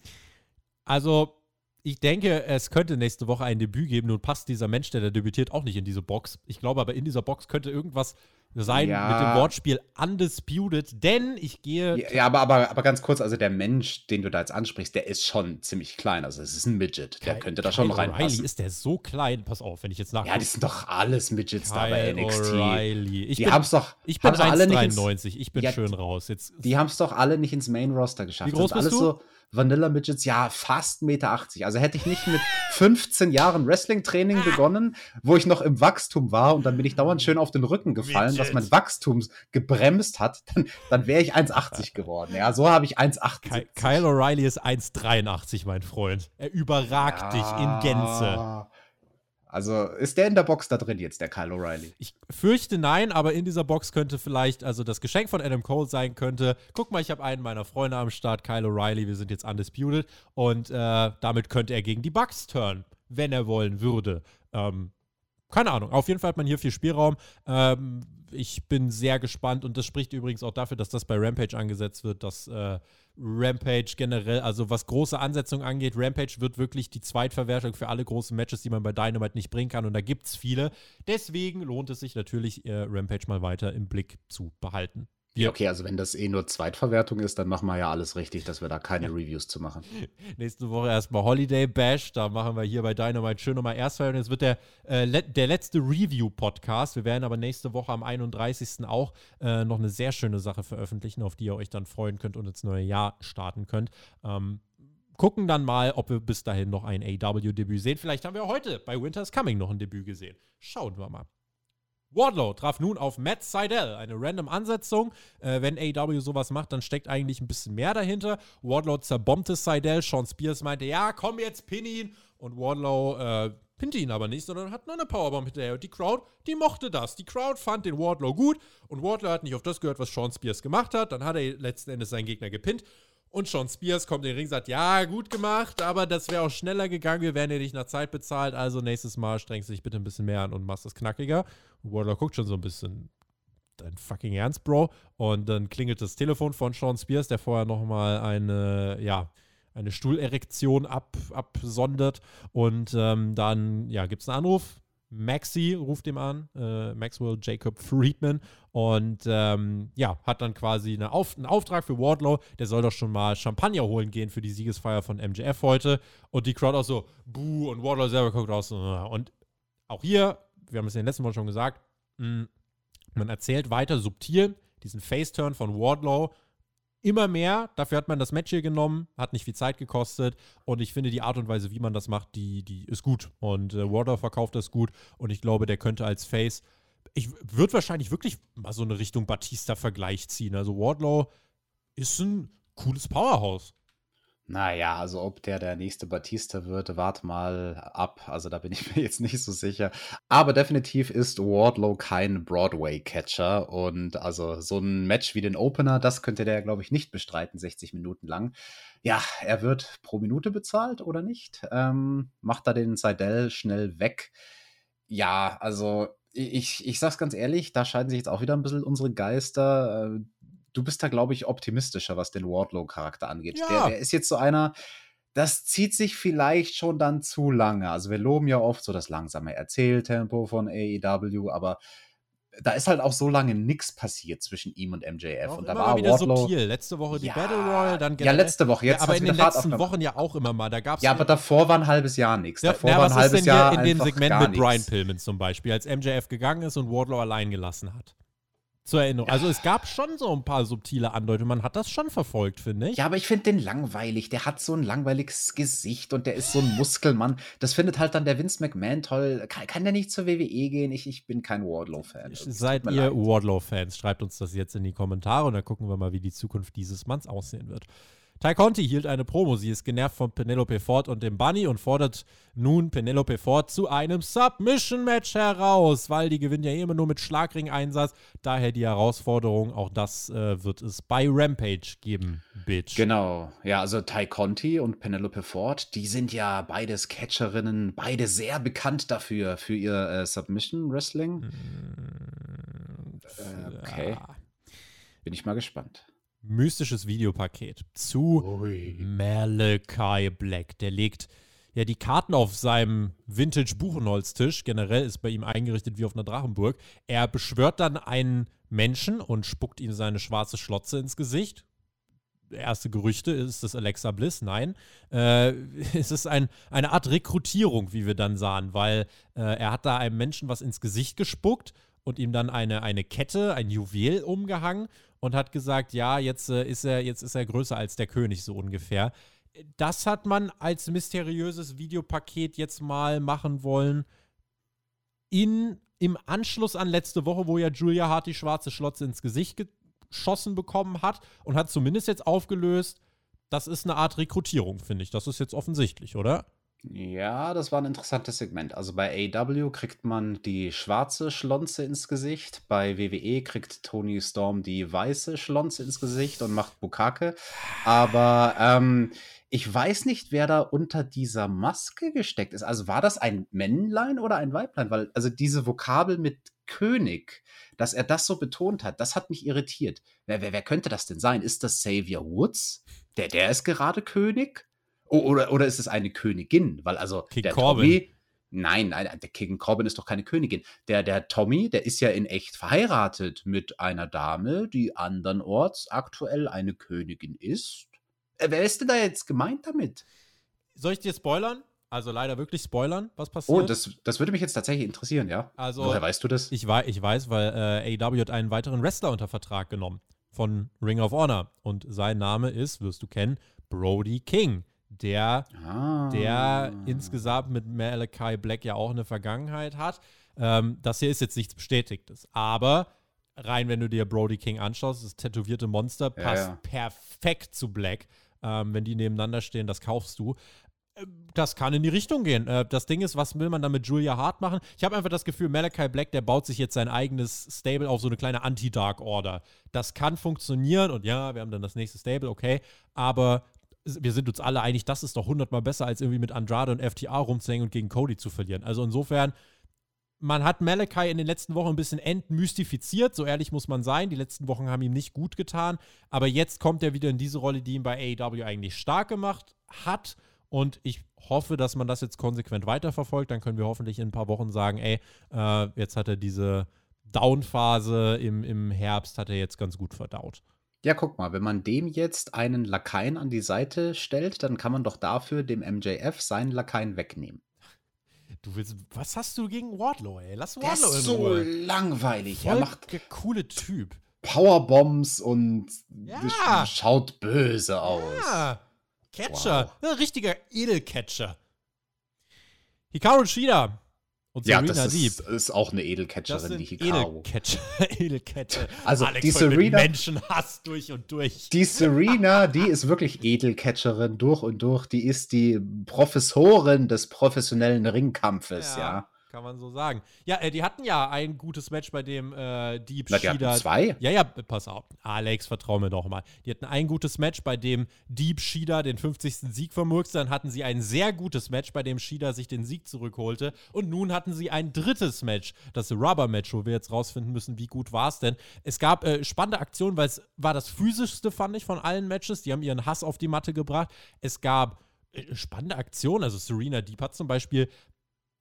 Also ich denke, es könnte nächste Woche ein Debüt geben. Nun passt dieser Mensch, der da debütiert, auch nicht in diese Box. Ich glaube aber, in dieser Box könnte irgendwas sein ja. mit dem Wortspiel Undisputed, denn ich gehe. Ja, aber, aber, aber ganz kurz, also der Mensch, den du da jetzt ansprichst, der ist schon ziemlich klein. Also es ist ein Midget. Der Kyle, könnte da schon reinpassen. Riley ist der so klein? Pass auf, wenn ich jetzt nach. Ja, die sind doch alles Midgets Kyle da bei NXT. O'Reilly. Ich die haben es doch. Ich bin 1,93. Ich bin ja, schön raus. Jetzt, die haben es doch alle nicht ins Main Roster geschafft. Wie groß bist du? So, Vanilla Midgets, ja, fast 1,80 Meter. Also hätte ich nicht mit 15 Jahren Wrestling-Training begonnen, wo ich noch im Wachstum war und dann bin ich dauernd schön auf den Rücken gefallen, Midget. was mein Wachstum gebremst hat, dann, dann wäre ich 1,80 geworden. Ja, so habe ich 1,80. Kyle O'Reilly ist 1,83, mein Freund. Er überragt ja. dich in Gänze. Also ist der in der Box da drin jetzt, der Kyle O'Reilly? Ich fürchte nein, aber in dieser Box könnte vielleicht, also das Geschenk von Adam Cole sein könnte, guck mal, ich habe einen meiner Freunde am Start, Kyle O'Reilly, wir sind jetzt undisputed und äh, damit könnte er gegen die Bucks turnen, wenn er wollen würde. Ähm, keine Ahnung, auf jeden Fall hat man hier viel Spielraum. Ähm, ich bin sehr gespannt und das spricht übrigens auch dafür, dass das bei Rampage angesetzt wird, dass äh, Rampage generell, also was große Ansetzungen angeht, Rampage wird wirklich die Zweitverwertung für alle großen Matches, die man bei Dynamite nicht bringen kann und da gibt es viele. Deswegen lohnt es sich natürlich, äh, Rampage mal weiter im Blick zu behalten. Ja, okay, also wenn das eh nur Zweitverwertung ist, dann machen wir ja alles richtig, dass wir da keine Reviews zu machen. Nächste Woche erstmal Holiday Bash, da machen wir hier bei Dynamite schön nochmal Erstfeier. Jetzt wird der, äh, der letzte Review-Podcast. Wir werden aber nächste Woche am 31. auch äh, noch eine sehr schöne Sache veröffentlichen, auf die ihr euch dann freuen könnt und ins neue Jahr starten könnt. Ähm, gucken dann mal, ob wir bis dahin noch ein AW-Debüt sehen. Vielleicht haben wir heute bei Winter's Coming noch ein Debüt gesehen. Schauen wir mal. Wardlow traf nun auf Matt Seidel. Eine random Ansetzung. Äh, wenn AEW sowas macht, dann steckt eigentlich ein bisschen mehr dahinter. Wardlow zerbombte Seidel. Sean Spears meinte, ja, komm jetzt, pin ihn. Und Wardlow äh, pinte ihn aber nicht, sondern hat nur eine Powerbomb hinterher. Und die Crowd, die mochte das. Die Crowd fand den Wardlow gut. Und Wardlow hat nicht auf das gehört, was Sean Spears gemacht hat. Dann hat er letzten Endes seinen Gegner gepinnt. Und Sean Spears kommt in den Ring und sagt, ja, gut gemacht, aber das wäre auch schneller gegangen, wir werden dir nicht nach Zeit bezahlt, also nächstes Mal strengst du dich bitte ein bisschen mehr an und machst das knackiger. Wardlow guckt schon so ein bisschen, dein fucking Ernst, Bro. Und dann klingelt das Telefon von Sean Spears, der vorher nochmal eine, ja, eine Stuhlerektion ab, absondert. Und ähm, dann, ja, gibt es einen Anruf. Maxi ruft ihm an, äh, Maxwell Jacob Friedman, und ähm, ja, hat dann quasi eine Auf einen Auftrag für Wardlow, der soll doch schon mal Champagner holen gehen für die Siegesfeier von MJF heute. Und die Crowd auch so, buh, und Wardlow selber guckt aus. Und auch hier, wir haben es in den letzten Wochen schon gesagt, mh, man erzählt weiter subtil diesen Face-Turn von Wardlow immer mehr. Dafür hat man das Match hier genommen, hat nicht viel Zeit gekostet und ich finde die Art und Weise, wie man das macht, die, die ist gut. Und äh, Wardlow verkauft das gut und ich glaube, der könnte als Face, ich würde wahrscheinlich wirklich mal so eine Richtung Batista-Vergleich ziehen. Also Wardlow ist ein cooles Powerhouse. Naja, also ob der der nächste Batista wird, warte mal ab. Also da bin ich mir jetzt nicht so sicher. Aber definitiv ist Wardlow kein Broadway-Catcher. Und also so ein Match wie den Opener, das könnte der, glaube ich, nicht bestreiten, 60 Minuten lang. Ja, er wird pro Minute bezahlt oder nicht? Ähm, macht da den Seidel schnell weg. Ja, also ich, ich sag's ganz ehrlich, da scheiden sich jetzt auch wieder ein bisschen unsere Geister. Du bist da, glaube ich, optimistischer, was den Wardlow-Charakter angeht. Ja. Der, der ist jetzt so einer, das zieht sich vielleicht schon dann zu lange. Also wir loben ja oft so das langsame Erzähltempo von AEW, aber da ist halt auch so lange nichts passiert zwischen ihm und MJF. Auch und da war wieder Wardlow, subtil. Letzte Woche die Ja. Battle Royal, dann Ja, letzte Woche. Jetzt ja, aber in den letzten. Wochen ja auch immer mal. Da gab's Ja, aber davor war ein halbes Jahr nichts. Davor ja, war ein was ist halbes denn Jahr hier in dem Segment mit. Brian Pillman zum Beispiel, als MJF gegangen ist und Wardlow allein gelassen hat? Zur Erinnerung. Also es gab schon so ein paar subtile Andeutungen. Man hat das schon verfolgt, finde ich. Ja, aber ich finde den langweilig. Der hat so ein langweiliges Gesicht und der ist so ein Muskelmann. Das findet halt dann der Vince McMahon toll. Kann, kann der nicht zur WWE gehen? Ich, ich bin kein Wardlow-Fan. Seid ihr. Wardlow-Fans? Schreibt uns das jetzt in die Kommentare und dann gucken wir mal, wie die Zukunft dieses Manns aussehen wird. Ty Conti hielt eine Promo. Sie ist genervt von Penelope Ford und dem Bunny und fordert nun Penelope Ford zu einem Submission-Match heraus, weil die gewinnt ja immer nur mit Schlagring-Einsatz. Daher die Herausforderung, auch das äh, wird es bei Rampage geben, Bitch. Genau, ja, also Ty Conti und Penelope Ford, die sind ja beides Catcherinnen, beide sehr bekannt dafür, für ihr äh, Submission Wrestling. Äh, okay, bin ich mal gespannt. Mystisches Videopaket zu Malachi Black. Der legt ja die Karten auf seinem Vintage-Buchenholztisch. Generell ist bei ihm eingerichtet wie auf einer Drachenburg. Er beschwört dann einen Menschen und spuckt ihm seine schwarze Schlotze ins Gesicht. Erste Gerüchte, ist das Alexa Bliss? Nein. Äh, es ist ein, eine Art Rekrutierung, wie wir dann sahen, weil äh, er hat da einem Menschen was ins Gesicht gespuckt und ihm dann eine, eine Kette, ein Juwel umgehangen und hat gesagt, ja, jetzt, äh, ist er, jetzt ist er größer als der König, so ungefähr. Das hat man als mysteriöses Videopaket jetzt mal machen wollen. In, Im Anschluss an letzte Woche, wo ja Julia Hart die schwarze Schlotze ins Gesicht geschossen bekommen hat und hat zumindest jetzt aufgelöst, das ist eine Art Rekrutierung, finde ich. Das ist jetzt offensichtlich, oder? Ja, das war ein interessantes Segment. Also bei AW kriegt man die schwarze Schlonze ins Gesicht. Bei WWE kriegt Tony Storm die weiße Schlonze ins Gesicht und macht Bukake. Aber ähm, ich weiß nicht, wer da unter dieser Maske gesteckt ist. Also war das ein Männlein oder ein Weiblein? Weil, also diese Vokabel mit König, dass er das so betont hat, das hat mich irritiert. Wer, wer, wer könnte das denn sein? Ist das Xavier Woods? Der, der ist gerade König? O- Oder, oder ist es eine Königin? Weil also King der Corbin. Tommy, nein, nein, der King Corbin ist doch keine Königin. Der, der Tommy, der ist ja in echt verheiratet mit einer Dame, die andernorts aktuell eine Königin ist. Äh, Wer ist denn da jetzt gemeint damit? Soll ich dir spoilern? Also leider wirklich spoilern, was passiert? Oh, das, das würde mich jetzt tatsächlich interessieren, ja. Also- Woher weißt du das? Ich, wei ich weiß, weil äh, AEW hat einen weiteren Wrestler unter Vertrag genommen von Ring of Honor. Und sein Name ist, wirst du kennen, Brody King. Der, ah. der insgesamt mit Malachi Black ja auch eine Vergangenheit hat. Ähm, das hier ist jetzt nichts Bestätigtes. Aber rein, wenn du dir Brody King anschaust, das tätowierte Monster Ja, passt ja. perfekt zu Black. Ähm, wenn die nebeneinander stehen, das kaufst du. Äh, Das kann in die Richtung gehen. Äh, Das Ding ist, was will man da mit Julia Hart machen? Ich habe einfach das Gefühl, Malachi Black, der baut sich jetzt sein eigenes Stable auf so eine kleine Anti-Dark Order. Das kann funktionieren und ja, wir haben dann das nächste Stable, okay. Aber wir sind uns alle einig, das ist doch hundertmal besser, als irgendwie mit Andrade und FTA rumzuhängen und gegen Cody zu verlieren. Also insofern, man hat Malachi in den letzten Wochen ein bisschen entmystifiziert, so ehrlich muss man sein. Die letzten Wochen haben ihm nicht gut getan, aber jetzt kommt er wieder in diese Rolle, die ihn bei AEW eigentlich stark gemacht hat. Und ich hoffe, dass man das jetzt konsequent weiterverfolgt. Dann können wir hoffentlich in ein paar Wochen sagen, ey, äh, jetzt hat er diese Down-Phase im, im Herbst, hat er jetzt ganz gut verdaut. Ja, guck mal, wenn man dem jetzt einen Lakaien an die Seite stellt, dann kann man doch dafür dem MJF seinen Lakaien wegnehmen. Du willst, was hast du gegen Wardlow, ey? Lass Der Wardlow ist in so langweilig. Er Voll macht der coole Typ. Powerbombs und Ja. schaut böse aus. Ja, Catcher. Ein richtiger Edelcatcher. Hikaru Shida und Ja, Serena das Deep. ist, ist auch eine Das Edelcatcherin, die Hikaru. Edelcatcher. Edelcatcher. Also, Alex die Serena- Menschenhass durch und durch. Die Serena, die ist wirklich Edelcatcherin durch und durch. Die ist die Professorin des professionellen Ringkampfes, ja. Kann man so sagen. Ja, äh, die hatten ja ein gutes Match, bei dem äh, Deep Na, die hatten Shida. zwei. Ja, ja, pass auf. Alex, vertrau mir doch mal. Die hatten ein gutes Match, bei dem Deep Shida den 50. Sieg vermurkste. Dann hatten sie ein sehr gutes Match, bei dem Shida sich den Sieg zurückholte. Und nun hatten sie ein drittes Match, das Rubber-Match, wo wir jetzt rausfinden müssen, wie gut war es denn. Es gab äh, spannende Aktionen, weil es war das physischste, fand ich, von allen Matches. Die haben ihren Hass auf die Matte gebracht. Es gab äh, spannende Aktionen. Also Serena Deep hat zum Beispiel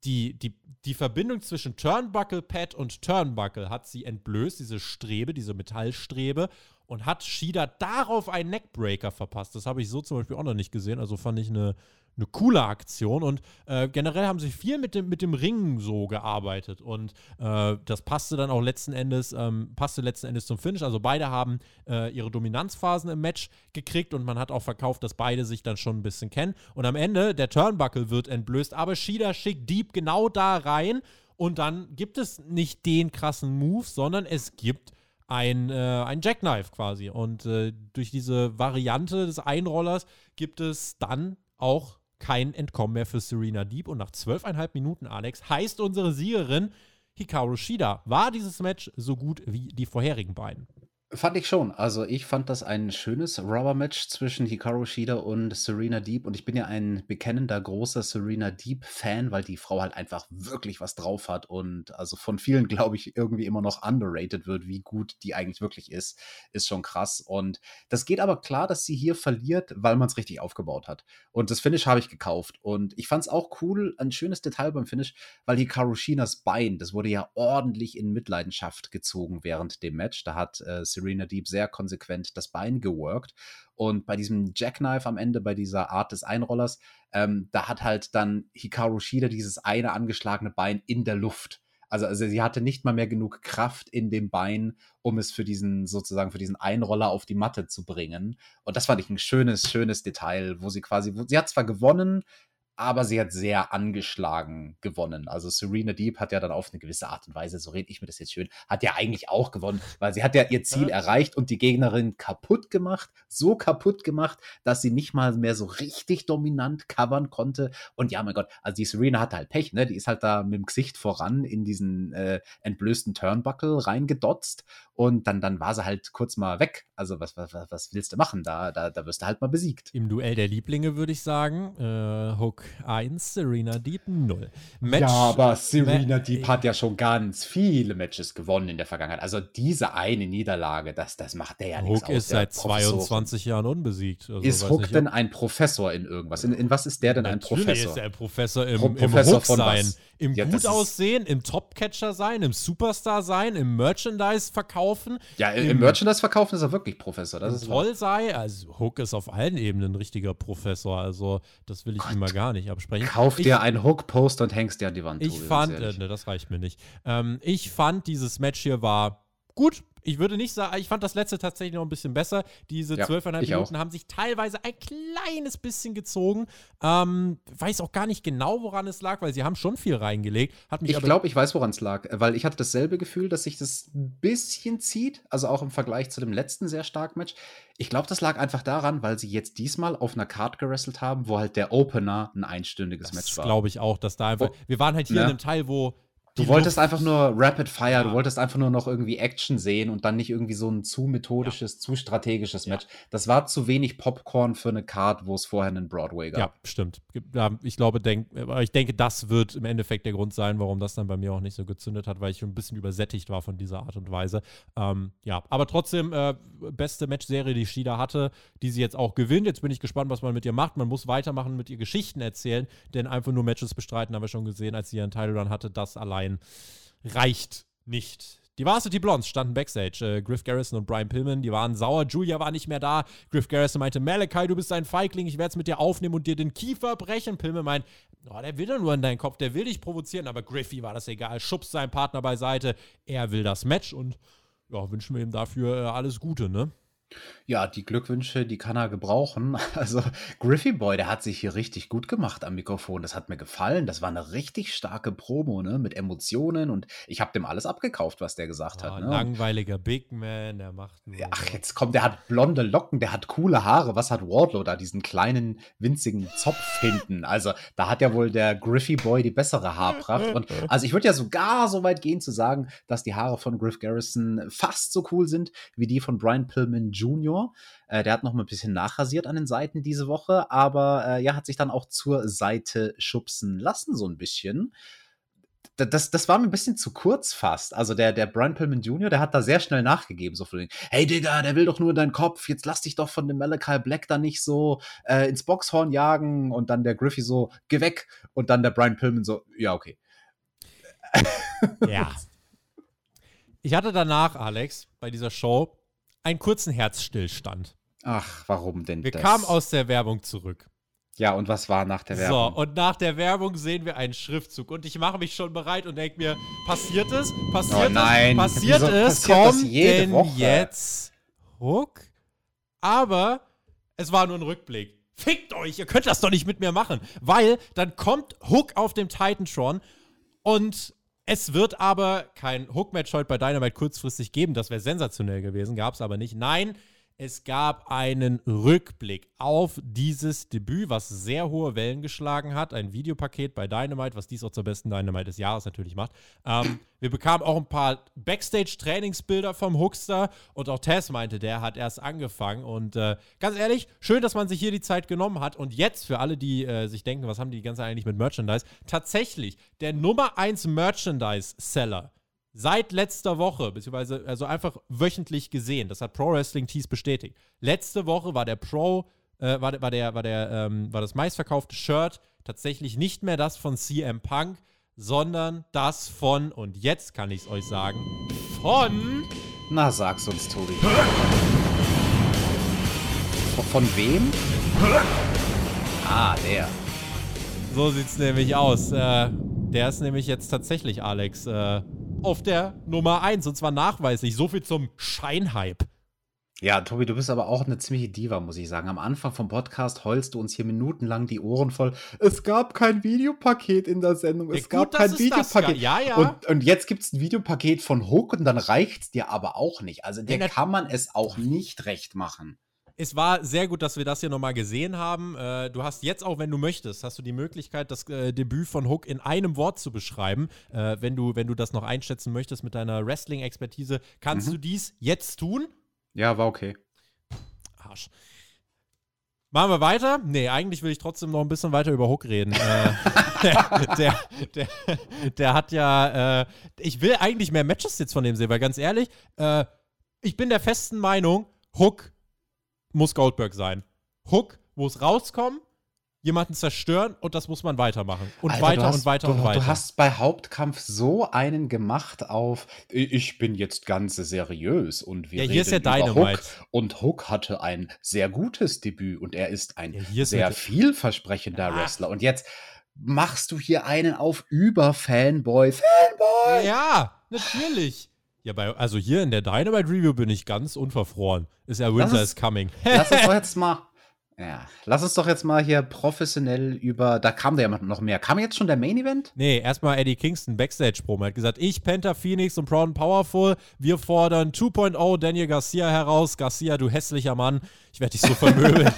die, die, die Verbindung zwischen Turnbuckle Pad und Turnbuckle hat sie entblößt, diese Strebe, diese Metallstrebe, und hat Shida darauf einen Neckbreaker verpasst. Das habe ich so zum Beispiel auch noch nicht gesehen. Also fand ich eine, eine coole Aktion. Und äh, generell haben sie viel mit dem, mit dem Ring so gearbeitet. Und äh, das passte dann auch letzten Endes, ähm, passte letzten Endes zum Finish. Also beide haben äh, ihre Dominanzphasen im Match gekriegt und man hat auch verkauft, dass beide sich dann schon ein bisschen kennen. Und am Ende, der Turnbuckle wird entblößt, aber Shida schickt Deep genau da rein. Und dann gibt es nicht den krassen Move, sondern es gibt ein, äh, ein Jackknife quasi. Und äh, durch diese Variante des Einrollers gibt es dann auch kein Entkommen mehr für Serena Deep. Und nach zwölfeinhalb Minuten, Alex, heißt unsere Siegerin Hikaru Shida. War dieses Match so gut wie die vorherigen beiden? Fand ich schon. Also ich fand das ein schönes Rubber-Match zwischen Hikaru Shida und Serena Deep. Und ich bin ja ein bekennender großer Serena Deep-Fan, weil die Frau halt einfach wirklich was drauf hat und also von vielen, glaube ich, irgendwie immer noch underrated wird, wie gut die eigentlich wirklich ist. Ist schon krass. Und das geht aber klar, dass sie hier verliert, weil man es richtig aufgebaut hat. Und das Finish habe ich gekauft. Und ich fand es auch cool, ein schönes Detail beim Finish, weil Hikaru Shinas Bein, das wurde ja ordentlich in Mitleidenschaft gezogen während dem Match. Da hat äh, Serena Deep sehr konsequent das Bein geworkt. Und bei diesem Jackknife am Ende, bei dieser Art des Einrollers, ähm, da hat halt dann Hikaru Shida dieses eine angeschlagene Bein in der Luft. Also, also sie hatte nicht mal mehr genug Kraft in dem Bein, um es für diesen sozusagen für diesen Einroller auf die Matte zu bringen. Und das fand ich ein schönes, schönes Detail, wo sie quasi, wo, sie hat zwar gewonnen, aber sie hat sehr angeschlagen gewonnen. Also Serena Deep hat ja dann auf eine gewisse Art und Weise, so rede ich mir das jetzt schön, hat ja eigentlich auch gewonnen, weil sie hat ja ihr Ziel Ja. erreicht und die Gegnerin kaputt gemacht, so kaputt gemacht, dass sie nicht mal mehr so richtig dominant covern konnte. Und ja, mein Gott, also die Serena hatte halt Pech, ne? Die ist halt da mit dem Gesicht voran in diesen äh, entblößten Turnbuckle reingedotzt und dann, dann war sie halt kurz mal weg. Also was, was, was- willst du machen? Da, da, da wirst du halt mal besiegt. Im Duell der Lieblinge würde ich sagen, äh, Hook 1, Serena Deep 0. Match, ja, aber Serena Ma- Deep hat ja schon ganz viele Matches gewonnen in der Vergangenheit. Also diese eine Niederlage, das, das macht der ja nichts Hook aus. ist der seit Professor. 22 Jahren unbesiegt. Also Ist Hook nicht, denn ein Professor in irgendwas? In, in was ist der denn ein Natürlich Professor? ist er ein Professor im, Pro- im Professor Hook von sein, was? im Ja, das gut ist- aussehen, im Topcatcher sein, im Superstar sein, im Merchandise verkaufen, ja, im, im- im Merchandise verkaufen ist er wirklich Professor. Das ist toll sei. Also Hook ist auf allen Ebenen ein richtiger Professor. Also das will ich ihm mal gar nicht absprechen. Kauf ich, dir einen Hook-Poster und hängst dir an die Wand. Ich Tobi, fand, äh, ehrlich. ne, das reicht mir nicht. Ähm, ich fand, dieses Match hier war gut. Ich würde nicht sagen, ich fand das letzte tatsächlich noch ein bisschen besser. Diese Ja, zwölfeinhalb ich Minuten auch. haben sich teilweise ein kleines bisschen gezogen. Ähm, weiß auch gar nicht genau, woran es lag, weil sie haben schon viel reingelegt. Hat mich Ich glaube, ich weiß, woran es lag, weil ich hatte dasselbe Gefühl, dass sich das ein bisschen zieht, also auch im Vergleich zu dem letzten sehr starken Match. Ich glaube, das lag einfach daran, weil sie jetzt diesmal auf einer Card gerestelt haben, wo halt der Opener ein einstündiges Match Das war. glaube ich auch, dass da einfach. Wo- wir waren halt hier ne? in einem Teil, wo. Du wolltest Luft- einfach nur Rapid Fire, Ja. du wolltest einfach nur noch irgendwie Action sehen und dann nicht irgendwie so ein zu methodisches, zu strategisches Match. Das war zu wenig Popcorn für eine Card, wo es vorher einen Broadway gab. Ja, stimmt. Ja, ich glaube, denk, ich denke, das wird im Endeffekt der Grund sein, warum das dann bei mir auch nicht so gezündet hat, weil ich schon ein bisschen übersättigt war von dieser Art und Weise. Ähm, ja, aber trotzdem, äh, beste Matchserie, die Shida hatte, die sie jetzt auch gewinnt. Jetzt bin ich gespannt, was man mit ihr macht. Man muss weitermachen, mit ihr Geschichten erzählen, denn einfach nur Matches bestreiten, haben wir schon gesehen, als sie ihren Title Run hatte. Das allein reicht nicht. Die Varsity Blondes standen backstage. Äh, Griff Garrison und Brian Pillman, die waren sauer. Julia war nicht mehr da. Griff Garrison meinte, Malachi, du bist ein Feigling, ich werde es mit dir aufnehmen und dir den Kiefer brechen. Pillman meint, oh, der will doch nur in deinen Kopf, der will dich provozieren. Aber Griffy war das egal, schubst seinen Partner beiseite. Er will das Match und ja, wünschen wir ihm dafür äh, alles Gute, ne? Ja, die Glückwünsche, die kann er gebrauchen. Also Griffy Boy, der hat sich hier richtig gut gemacht am Mikrofon. Das hat mir gefallen. Das war eine richtig starke Promo, ne? Mit Emotionen und ich habe dem alles abgekauft, was der gesagt Ah, hat. Ne? Langweiliger Big Man, der macht nur. Ach, jetzt kommt, der hat blonde Locken, der hat coole Haare. Was hat Wardlow da? Diesen kleinen, winzigen Zopf hinten. Also, da hat ja wohl der Griffy Boy die bessere Haarpracht. Und also, ich würde ja sogar so weit gehen zu sagen, dass die Haare von Griff Garrison fast so cool sind wie die von Brian Pillman Jr. Äh, der hat noch mal ein bisschen nachrasiert an den Seiten diese Woche, aber äh, ja, hat sich dann auch zur Seite schubsen lassen, so ein bisschen da- das, das war mir ein bisschen zu kurz fast. Also der, der Brian Pillman Jr., der hat da sehr schnell nachgegeben, so von wegen, hey Digga, der will doch nur in deinen Kopf, jetzt lass dich doch von dem Malachi Black da nicht so äh, ins Boxhorn jagen und dann der Griffey so, geh weg und dann der Brian Pillman so, ja, okay. Ja. Ich hatte danach, Alex, bei dieser Show einen kurzen Herzstillstand. Ach, warum denn Wir das? kamen aus der Werbung zurück. Ja, und was war nach der So, Werbung? und nach der Werbung sehen wir einen Schriftzug. Und ich mache mich schon bereit und denke mir, passiert es? Passiert Oh nein, es? Passiert wieso es? passiert das Kommt jede denn Woche? jetzt Hook? Aber es war nur ein Rückblick. Fickt euch, ihr könnt das doch nicht mit mir machen. Weil dann kommt Hook auf dem Titantron und es wird aber kein Hook-Match heute bei Dynamite kurzfristig geben. Das wäre sensationell gewesen, gab es aber nicht. Nein, es gab einen Rückblick auf dieses Debüt, was sehr hohe Wellen geschlagen hat. Ein Videopaket bei Dynamite, was dies auch zur besten Dynamite des Jahres natürlich macht. Ähm, wir bekamen auch ein paar Backstage-Trainingsbilder vom Hookster und auch Tess meinte, der hat erst angefangen. Und äh, ganz ehrlich, schön, dass man sich hier die Zeit genommen hat. Und jetzt für alle, die äh, sich denken, was haben die ganze eigentlich mit Merchandise? Tatsächlich, der Nummer 1 Merchandise-Seller seit letzter Woche, beziehungsweise also einfach wöchentlich gesehen, das hat Pro Wrestling Tees bestätigt. Letzte Woche war der Pro, äh, war, der- war, der, war, der, ähm, war das meistverkaufte Shirt tatsächlich nicht mehr das von CM Punk, sondern das von, und jetzt kann ich es euch sagen, von Na, sag's uns, Tobi. Von, von wem? Ah, der. So sieht's nämlich aus. Äh, der ist nämlich jetzt tatsächlich, Alex, äh, auf der Nummer 1 und zwar nachweislich. So viel zum Scheinhype. Ja, Tobi, du bist aber auch eine ziemliche Diva, muss ich sagen. Am Anfang vom Podcast heulst du uns hier minutenlang die Ohren voll. Es gab kein Videopaket in der Sendung. Es Ja, gab gut, kein es Videopaket. Ja, ja. Und, und jetzt gibt es ein Videopaket von Hook und dann reicht's dir aber auch nicht. Also dir na- kann man es auch nicht recht machen. Es war sehr gut, dass wir das hier nochmal gesehen haben. Äh, du hast jetzt auch, wenn du möchtest, hast du die Möglichkeit, das äh, Debüt von Hook in einem Wort zu beschreiben. Äh, wenn, du, wenn du das noch einschätzen möchtest mit deiner Wrestling-Expertise, kannst Mhm. du dies jetzt tun. Ja, war okay. Arsch. Machen wir weiter? Nee, eigentlich will ich trotzdem noch ein bisschen weiter über Hook reden. äh, der, der, der, der hat ja, äh, ich will eigentlich mehr Matches jetzt von dem sehen, weil ganz ehrlich, äh, ich bin der festen Meinung, Hook muss Goldberg sein. Hook muss rauskommen, jemanden zerstören und das muss man weitermachen. Und Alter, weiter hast, und weiter du, und weiter. Du hast bei Hauptkampf so einen gemacht auf, ich bin jetzt ganz seriös und wir Ja, hier ist ja reden über Dynamite. Hook. Und Hook hatte ein sehr gutes Debüt und er ist ein Ja, ist sehr vielversprechender Ah. Wrestler. Und jetzt machst du hier einen auf über Fanboy. Fanboy! ja, natürlich. Ja, bei, also hier in der Dynamite Review bin ich ganz unverfroren. Ist ja Winter ist- is coming. Lass uns doch jetzt mal. Ja, lass uns doch jetzt mal hier professionell über. Da kam der ja noch mehr. Kam jetzt schon der Main Event? Nee, erstmal Eddie Kingston, Backstage-Promo. Er hat gesagt, ich, Penta Phoenix und Proud and Powerful, wir fordern 2.0 Daniel Garcia heraus. Garcia, du hässlicher Mann, ich werde dich so vermöbeln.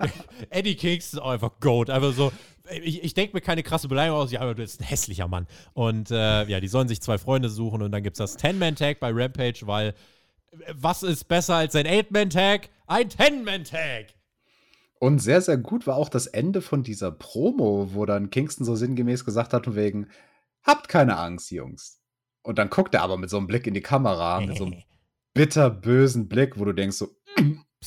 Eddie Kingston, oh, einfach Goat. Einfach so, ich, ich denke mir keine krasse Beleidigung aus, ja, aber du bist ein hässlicher Mann. Und äh, ja, die sollen sich zwei Freunde suchen und dann gibt es das 10-Man-Tag bei Rampage, weil äh, was ist besser als ein 8-Man-Tag? Ein 10-Man-Tag! Und sehr, sehr gut war auch das Ende von dieser Promo, wo dann Kingston so sinngemäß gesagt hat, von wegen, habt keine Angst, Jungs. Und dann guckt er aber mit so einem Blick in die Kamera, mit so einem bitterbösen Blick, wo du denkst so,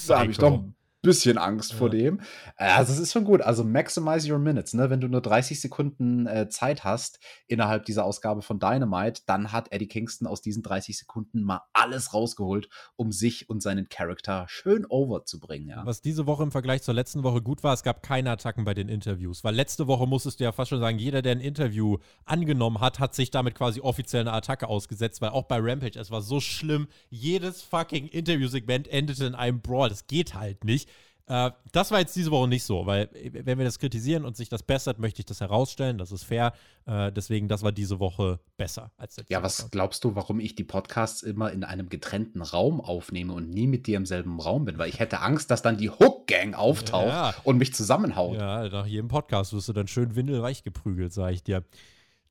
da habe ich doch ein bisschen Angst ja. vor dem. Also es ist schon gut. Also maximize your minutes. Ne? Wenn du nur 30 Sekunden äh, Zeit hast innerhalb dieser Ausgabe von Dynamite, dann hat Eddie Kingston aus diesen 30 Sekunden mal alles rausgeholt, um sich und seinen Charakter schön over zu bringen. Ja? Was diese Woche im Vergleich zur letzten Woche gut war, es gab keine Attacken bei den Interviews. Weil letzte Woche musstest du ja fast schon sagen, jeder, der ein Interview angenommen hat, hat sich damit quasi offiziell eine Attacke ausgesetzt, weil auch bei Rampage, es war so schlimm, jedes fucking Interviewsegment endete in einem Brawl. Das geht halt nicht. Äh, das war jetzt diese Woche nicht so, weil wenn wir das kritisieren und sich das bessert, möchte ich das herausstellen. Das ist fair. Äh, deswegen, das war diese Woche besser als letzte Ja, was Woche. glaubst du, warum ich die Podcasts immer in einem getrennten Raum aufnehme und nie mit dir im selben Raum bin? Weil ich hätte Angst, dass dann die Hook-Gang auftaucht ja. und mich zusammenhaut. Ja, nach jedem Podcast wirst du dann schön windelweich geprügelt, sage ich dir.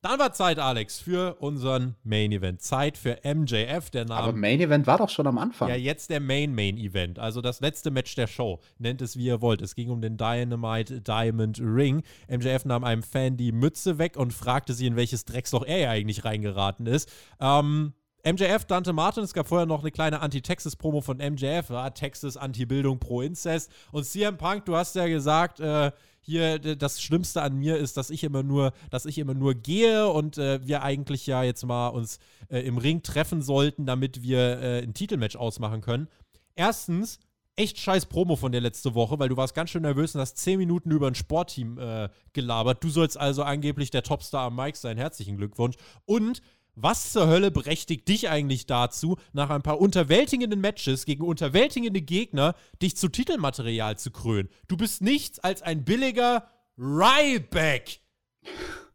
Dann war Zeit, Alex, für unseren Main Event. Zeit für MJF, der Name. Aber Main Event war doch schon am Anfang. Ja, jetzt der Main Main Event. Also das letzte Match der Show. Nennt es wie ihr wollt. Es ging um den Dynamite Diamond Ring. MJF nahm einem Fan die Mütze weg und fragte sie, in welches Drecksloch er eigentlich reingeraten ist. Ähm. MJF, Dante Martin, es gab vorher noch eine kleine Anti-Texas-Promo von MJF, ja, Texas, Anti-Bildung, Pro-Incest. Und CM Punk, du hast ja gesagt, äh, hier das Schlimmste an mir ist, dass ich immer nur, dass ich immer nur gehe und äh, wir eigentlich ja jetzt mal uns äh, im Ring treffen sollten, damit wir äh, ein Titelmatch ausmachen können. Erstens, echt scheiß Promo von der letzte Woche, weil du warst ganz schön nervös und hast zehn Minuten über ein Sportteam äh, gelabert. Du sollst also angeblich der Topstar am Mike sein. Herzlichen Glückwunsch. Und was zur Hölle berechtigt dich eigentlich dazu, nach ein paar unterwältigenden Matches gegen unterwältigende Gegner dich zu Titelmaterial zu krönen? Du bist nichts als ein billiger Ryback.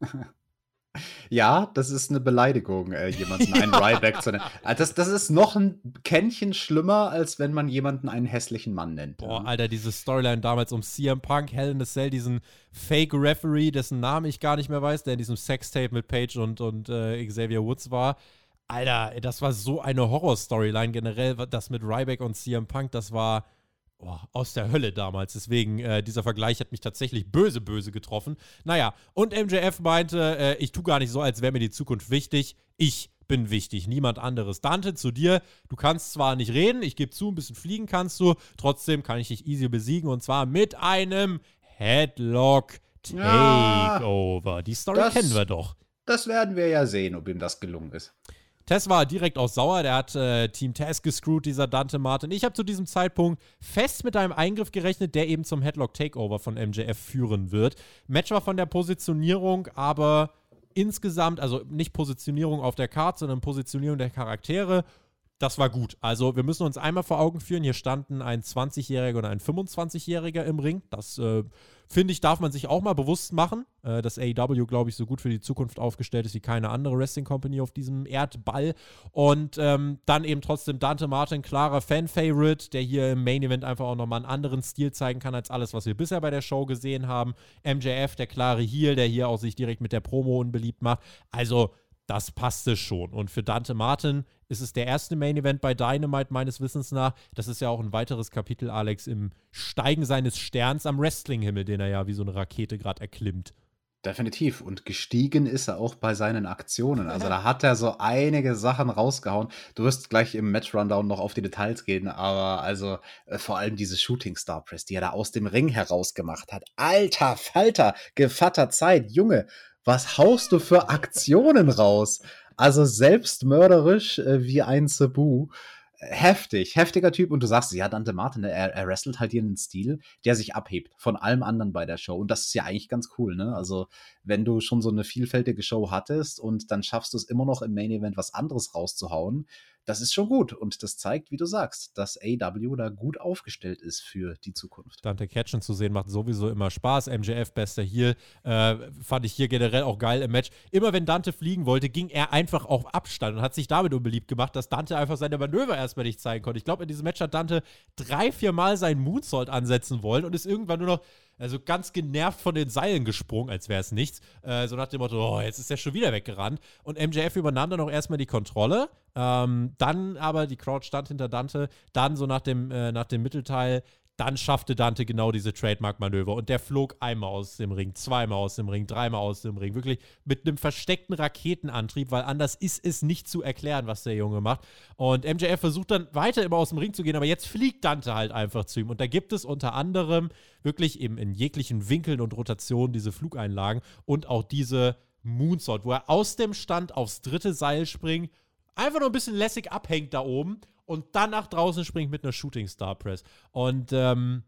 Ja, das ist eine Beleidigung, äh, jemanden einen Ryback zu nennen. Also das, das ist noch ein Kännchen schlimmer, als wenn man jemanden einen hässlichen Mann nennt. Boah, ja. Alter, diese Storyline damals um CM Punk, Hell in a Cell, diesen Fake-Referee, dessen Namen ich gar nicht mehr weiß, der in diesem Sextape mit Paige und, und äh, Xavier Woods war. Alter, das war so eine Horror-Storyline generell, das mit Ryback und CM Punk, das war oh, aus der Hölle damals. Deswegen, äh, dieser Vergleich hat mich tatsächlich böse, böse getroffen. Naja, und MJF meinte, äh, ich tue gar nicht so, als wäre mir die Zukunft wichtig. Ich bin wichtig, niemand anderes. Dante, zu dir, du kannst zwar nicht reden, ich gebe zu, ein bisschen fliegen kannst du, trotzdem kann ich dich easy besiegen und zwar mit einem Headlock Takeover. Ja, die Story das, kennen wir doch. Das werden wir ja sehen, ob ihm das gelungen ist. Tess war direkt aus sauer, der hat äh, Team Tess gescrewt, dieser Dante Martin. Ich habe zu diesem Zeitpunkt fest mit einem Eingriff gerechnet, der eben zum Headlock Takeover von MJF führen wird. Match war von der Positionierung, aber insgesamt, also nicht Positionierung auf der Karte, sondern Positionierung der Charaktere das war gut. Also wir müssen uns einmal vor Augen führen, hier standen ein 20-Jähriger und ein 25-Jähriger im Ring. Das äh, finde ich, darf man sich auch mal bewusst machen, äh, dass AEW, glaube ich, so gut für die Zukunft aufgestellt ist wie keine andere Wrestling Company auf diesem Erdball. Und ähm, dann eben trotzdem Dante Martin, klarer Fan-Favorite, der hier im Main Event einfach auch nochmal einen anderen Stil zeigen kann als alles, was wir bisher bei der Show gesehen haben. MJF, der klare Heel, der hier auch sich direkt mit der Promo unbeliebt macht. Also das passte schon. Und für Dante Martin ist es der erste Main Event bei Dynamite meines Wissens nach. Das ist ja auch ein weiteres Kapitel, Alex, im Steigen seines Sterns am Wrestlinghimmel, den er ja wie so eine Rakete gerade erklimmt. Definitiv. Und gestiegen ist er auch bei seinen Aktionen. Also da hat er so einige Sachen rausgehauen. Du wirst gleich im Match-Rundown noch auf die Details gehen, aber also äh, vor allem diese Shooting Star Press, die er da aus dem Ring herausgemacht hat. Alter Falter, Gevatter Zeit, Junge, was haust du für Aktionen raus? Also selbstmörderisch äh, wie ein Cebu. Heftig, heftiger Typ. Und du sagst, ja, Dante Martin, er, er wrestelt halt hier einen Stil, der sich abhebt von allem anderen bei der Show. Und das ist ja eigentlich ganz cool, ne? Also, wenn du schon so eine vielfältige Show hattest und dann schaffst du es immer noch im Main Event was anderes rauszuhauen, das ist schon gut. Und das zeigt, wie du sagst, dass AW da gut aufgestellt ist für die Zukunft. Dante Catchen zu sehen macht sowieso immer Spaß. MJF, bester hier, äh, fand ich hier generell auch geil im Match. Immer wenn Dante fliegen wollte, ging er einfach auf Abstand und hat sich damit unbeliebt gemacht, dass Dante einfach seine Manöver erstmal nicht zeigen konnte. Ich glaube, in diesem Match hat Dante drei, vier Mal seinen Moonsault ansetzen wollen und ist irgendwann nur noch also ganz genervt von den Seilen gesprungen, als wäre es nichts. Äh, so nach dem Motto, oh, jetzt ist er schon wieder weggerannt. Und MJF übernahm dann auch erstmal die Kontrolle. Ähm, dann aber die Crowd stand hinter Dante. Dann so nach dem, äh, nach dem Mittelteil dann schaffte Dante genau diese Trademark-Manöver und der flog einmal aus dem Ring, zweimal aus dem Ring, dreimal aus dem Ring. Wirklich mit einem versteckten Raketenantrieb, weil anders ist es nicht zu erklären, was der Junge macht. Und MJF versucht dann weiter immer aus dem Ring zu gehen, aber jetzt fliegt Dante halt einfach zu ihm. Und da gibt es unter anderem wirklich eben in jeglichen Winkeln und Rotationen diese Flugeinlagen und auch diese Moonsault, wo er aus dem Stand aufs dritte Seil springt, einfach nur ein bisschen lässig abhängt da oben und dann nach draußen springt mit einer Shooting Star Press. Und ähm,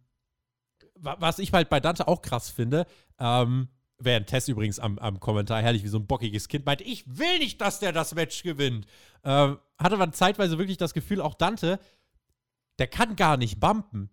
was ich halt bei Dante auch krass finde, ähm, während Tess übrigens am, am, Kommentar herrlich wie so ein bockiges Kind meint, ich will nicht, dass der das Match gewinnt. Ähm, hatte man zeitweise wirklich das Gefühl, auch Dante, der kann gar nicht bumpen.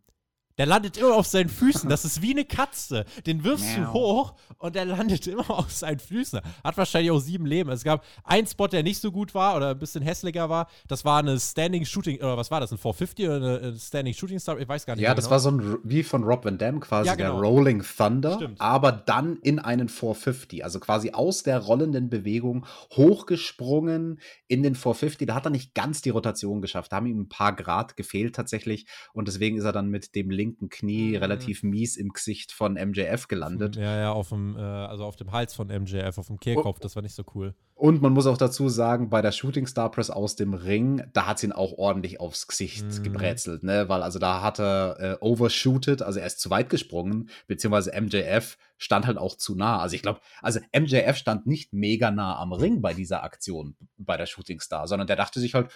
Der landet immer auf seinen Füßen. Das ist wie eine Katze. Den wirfst du hoch und der landet immer auf seinen Füßen. Hat wahrscheinlich auch sieben Leben. Es gab einen Spot, der nicht so gut war oder ein bisschen hässlicher war. Das war eine Standing Shooting, oder was war das? Ein 450 oder eine Standing Shooting Star? Ich weiß gar nicht. Ja, das genau. war so ein, wie von Rob Van Dam quasi, ja, genau. der Rolling Thunder. Stimmt. Aber dann in einen 450. Also quasi aus der rollenden Bewegung hochgesprungen in den 450. Da hat er nicht ganz die Rotation geschafft. Da haben ihm ein paar Grad gefehlt tatsächlich. Und deswegen ist er dann mit dem linken Knie mhm. relativ mies im Gesicht von MJF gelandet. Ja, ja, auf dem, äh, also auf dem Hals von MJF, auf dem Kehlkopf, oh. das war nicht so cool. Und man muss auch dazu sagen, bei der Shooting Star Press aus dem Ring, da hat sie ihn auch ordentlich aufs Gesicht mhm. gebrezelt, ne? Weil also da hat er äh, overshooted, also er ist zu weit gesprungen, beziehungsweise MJF stand halt auch zu nah. Also ich glaube, also MJF stand nicht mega nah am Ring bei dieser Aktion, bei der Shooting Star, sondern der dachte sich halt,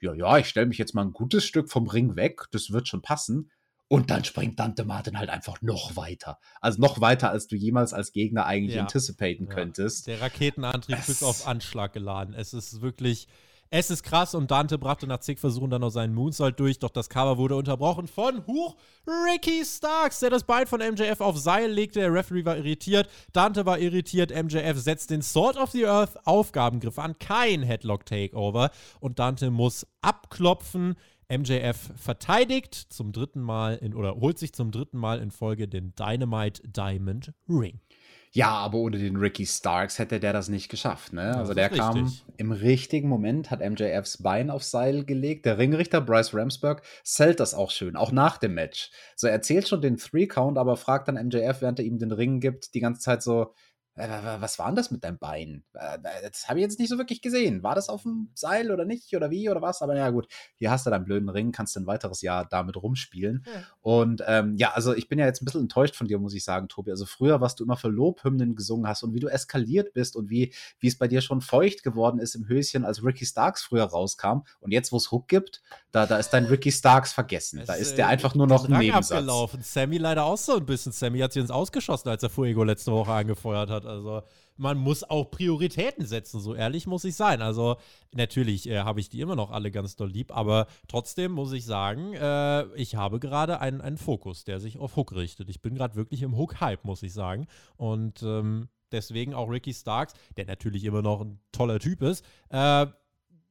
ja, ja, ich stelle mich jetzt mal ein gutes Stück vom Ring weg, das wird schon passen. Und dann springt Dante Martin halt einfach noch weiter. Also noch weiter, als du jemals als Gegner eigentlich ja. anticipaten ja. könntest. Der Raketenantrieb es bis auf Anschlag geladen. Es ist wirklich, es ist krass und Dante brachte nach zig Versuchen dann noch seinen Moonsault durch, doch das Cover wurde unterbrochen von Huch Ricky Starks, der das Bein von MJF auf Seil legte. Der Referee war irritiert, Dante war irritiert, MJF setzt den Sword of the Earth Aufgabengriff an, kein Headlock Takeover und Dante muss abklopfen. MJF verteidigt zum dritten Mal in, oder holt sich zum dritten Mal in Folge den Dynamite Diamond Ring. Ja, aber ohne den Ricky Starks hätte der das nicht geschafft. Ne? Also der kam im richtigen Moment, hat MJFs Bein aufs Seil gelegt. Der Ringrichter Bryce Ramsberg zählt das auch schön, auch nach dem Match. So er zählt schon den Three-Count, aber fragt dann MJF, während er ihm den Ring gibt, die ganze Zeit so, was war denn das mit deinem Bein? Das habe ich jetzt nicht so wirklich gesehen. War das auf dem Seil oder nicht oder wie oder was? Aber ja gut, hier hast du deinen blöden Ring, kannst ein weiteres Jahr damit rumspielen. Ja. Und ähm, ja, also ich bin ja jetzt ein bisschen enttäuscht von dir, muss ich sagen, Tobi. Also früher, was du immer für Lobhymnen gesungen hast und wie du eskaliert bist und wie, wie es bei dir schon feucht geworden ist im Höschen, als Ricky Starks früher rauskam. Und jetzt, wo es Hook gibt, da, da ist dein Ricky Starks vergessen. Es, da ist der äh, einfach nur noch ein Nebensatz. Abgelaufen. Sammy leider auch so ein bisschen. Sammy hat sich ins Ausgeschossen, als er Fuego letzte Woche angefeuert hat. Also man muss auch Prioritäten setzen, so ehrlich muss ich sein. Also natürlich äh, habe ich die immer noch alle ganz doll lieb, aber trotzdem muss ich sagen, äh, ich habe gerade einen, einen Fokus, der sich auf Hook richtet. Ich bin gerade wirklich im Hook-Hype, muss ich sagen. Und ähm, deswegen auch Ricky Starks, der natürlich immer noch ein toller Typ ist, äh,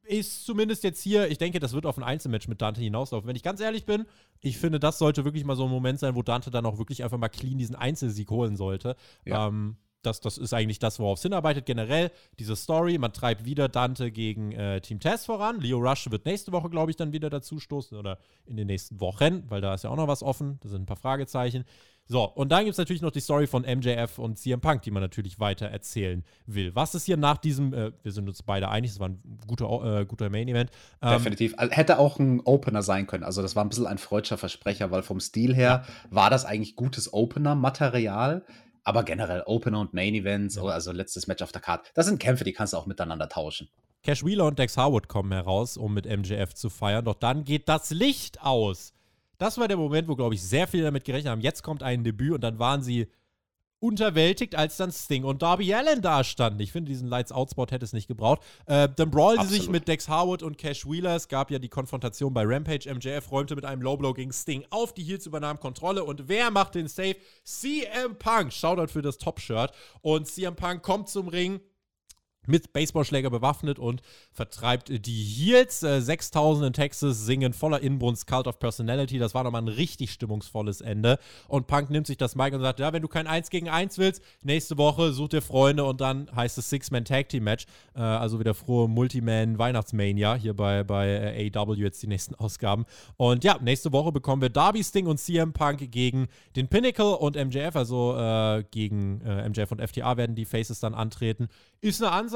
ist zumindest jetzt hier, ich denke, das wird auf ein Einzelmatch mit Dante hinauslaufen. Wenn ich ganz ehrlich bin, ich finde, das sollte wirklich mal so ein Moment sein, wo Dante dann auch wirklich einfach mal clean diesen Einzelsieg holen sollte. Ja. Ähm, das, das ist eigentlich das, worauf es hinarbeitet. Generell diese Story, man treibt wieder Dante gegen äh, Team Tess voran. Leo Rush wird nächste Woche, glaube ich, dann wieder dazu stoßen oder in den nächsten Wochen, weil da ist ja auch noch was offen. Da sind ein paar Fragezeichen. So, und dann gibt es natürlich noch die Story von MJF und CM Punk, die man natürlich weiter erzählen will. Was ist hier nach diesem, äh, wir sind uns beide einig, es war ein guter, äh, guter Main Event. Ähm, Definitiv. Also, hätte auch ein Opener sein können. Also, das war ein bisschen ein freudscher Versprecher, weil vom Stil her war das eigentlich gutes Opener-Material aber generell Opener und Main Events, ja. also letztes Match auf der Karte, das sind Kämpfe, die kannst du auch miteinander tauschen. Cash Wheeler und Dex Harwood kommen heraus, um mit MJF zu feiern, doch dann geht das Licht aus. Das war der Moment, wo, glaube ich, sehr viele damit gerechnet haben. Jetzt kommt ein Debüt und dann waren sie unterwältigt, als dann Sting und Darby Allen da standen. Ich finde, diesen Lights-Out-Spot hätte es nicht gebraucht. Äh, dann brawlen sie sich mit Dex Harwood und Cash Wheeler. Es gab ja die Konfrontation bei Rampage. MJF räumte mit einem Low-Blow gegen Sting auf. Die Heels übernahmen Kontrolle. Und wer macht den Save? CM Punk. Shoutout für das Top-Shirt. Und CM Punk kommt zum Ring mit Baseballschläger bewaffnet und vertreibt die Heels. Äh, 6000 in Texas singen voller Inbrunst Cult of Personality. Das war nochmal ein richtig stimmungsvolles Ende. Und Punk nimmt sich das Mic und sagt: Ja, wenn du kein 1 gegen 1 willst, nächste Woche such dir Freunde und dann heißt es Six-Man-Tag-Team-Match. Äh, also wieder frohe Multiman-Weihnachtsmania hier bei, bei äh, AW jetzt die nächsten Ausgaben. Und ja, nächste Woche bekommen wir Darby Sting und CM Punk gegen den Pinnacle und MJF. Also äh, gegen äh, MJF und FTA werden die Faces dann antreten. Ist eine Ansage,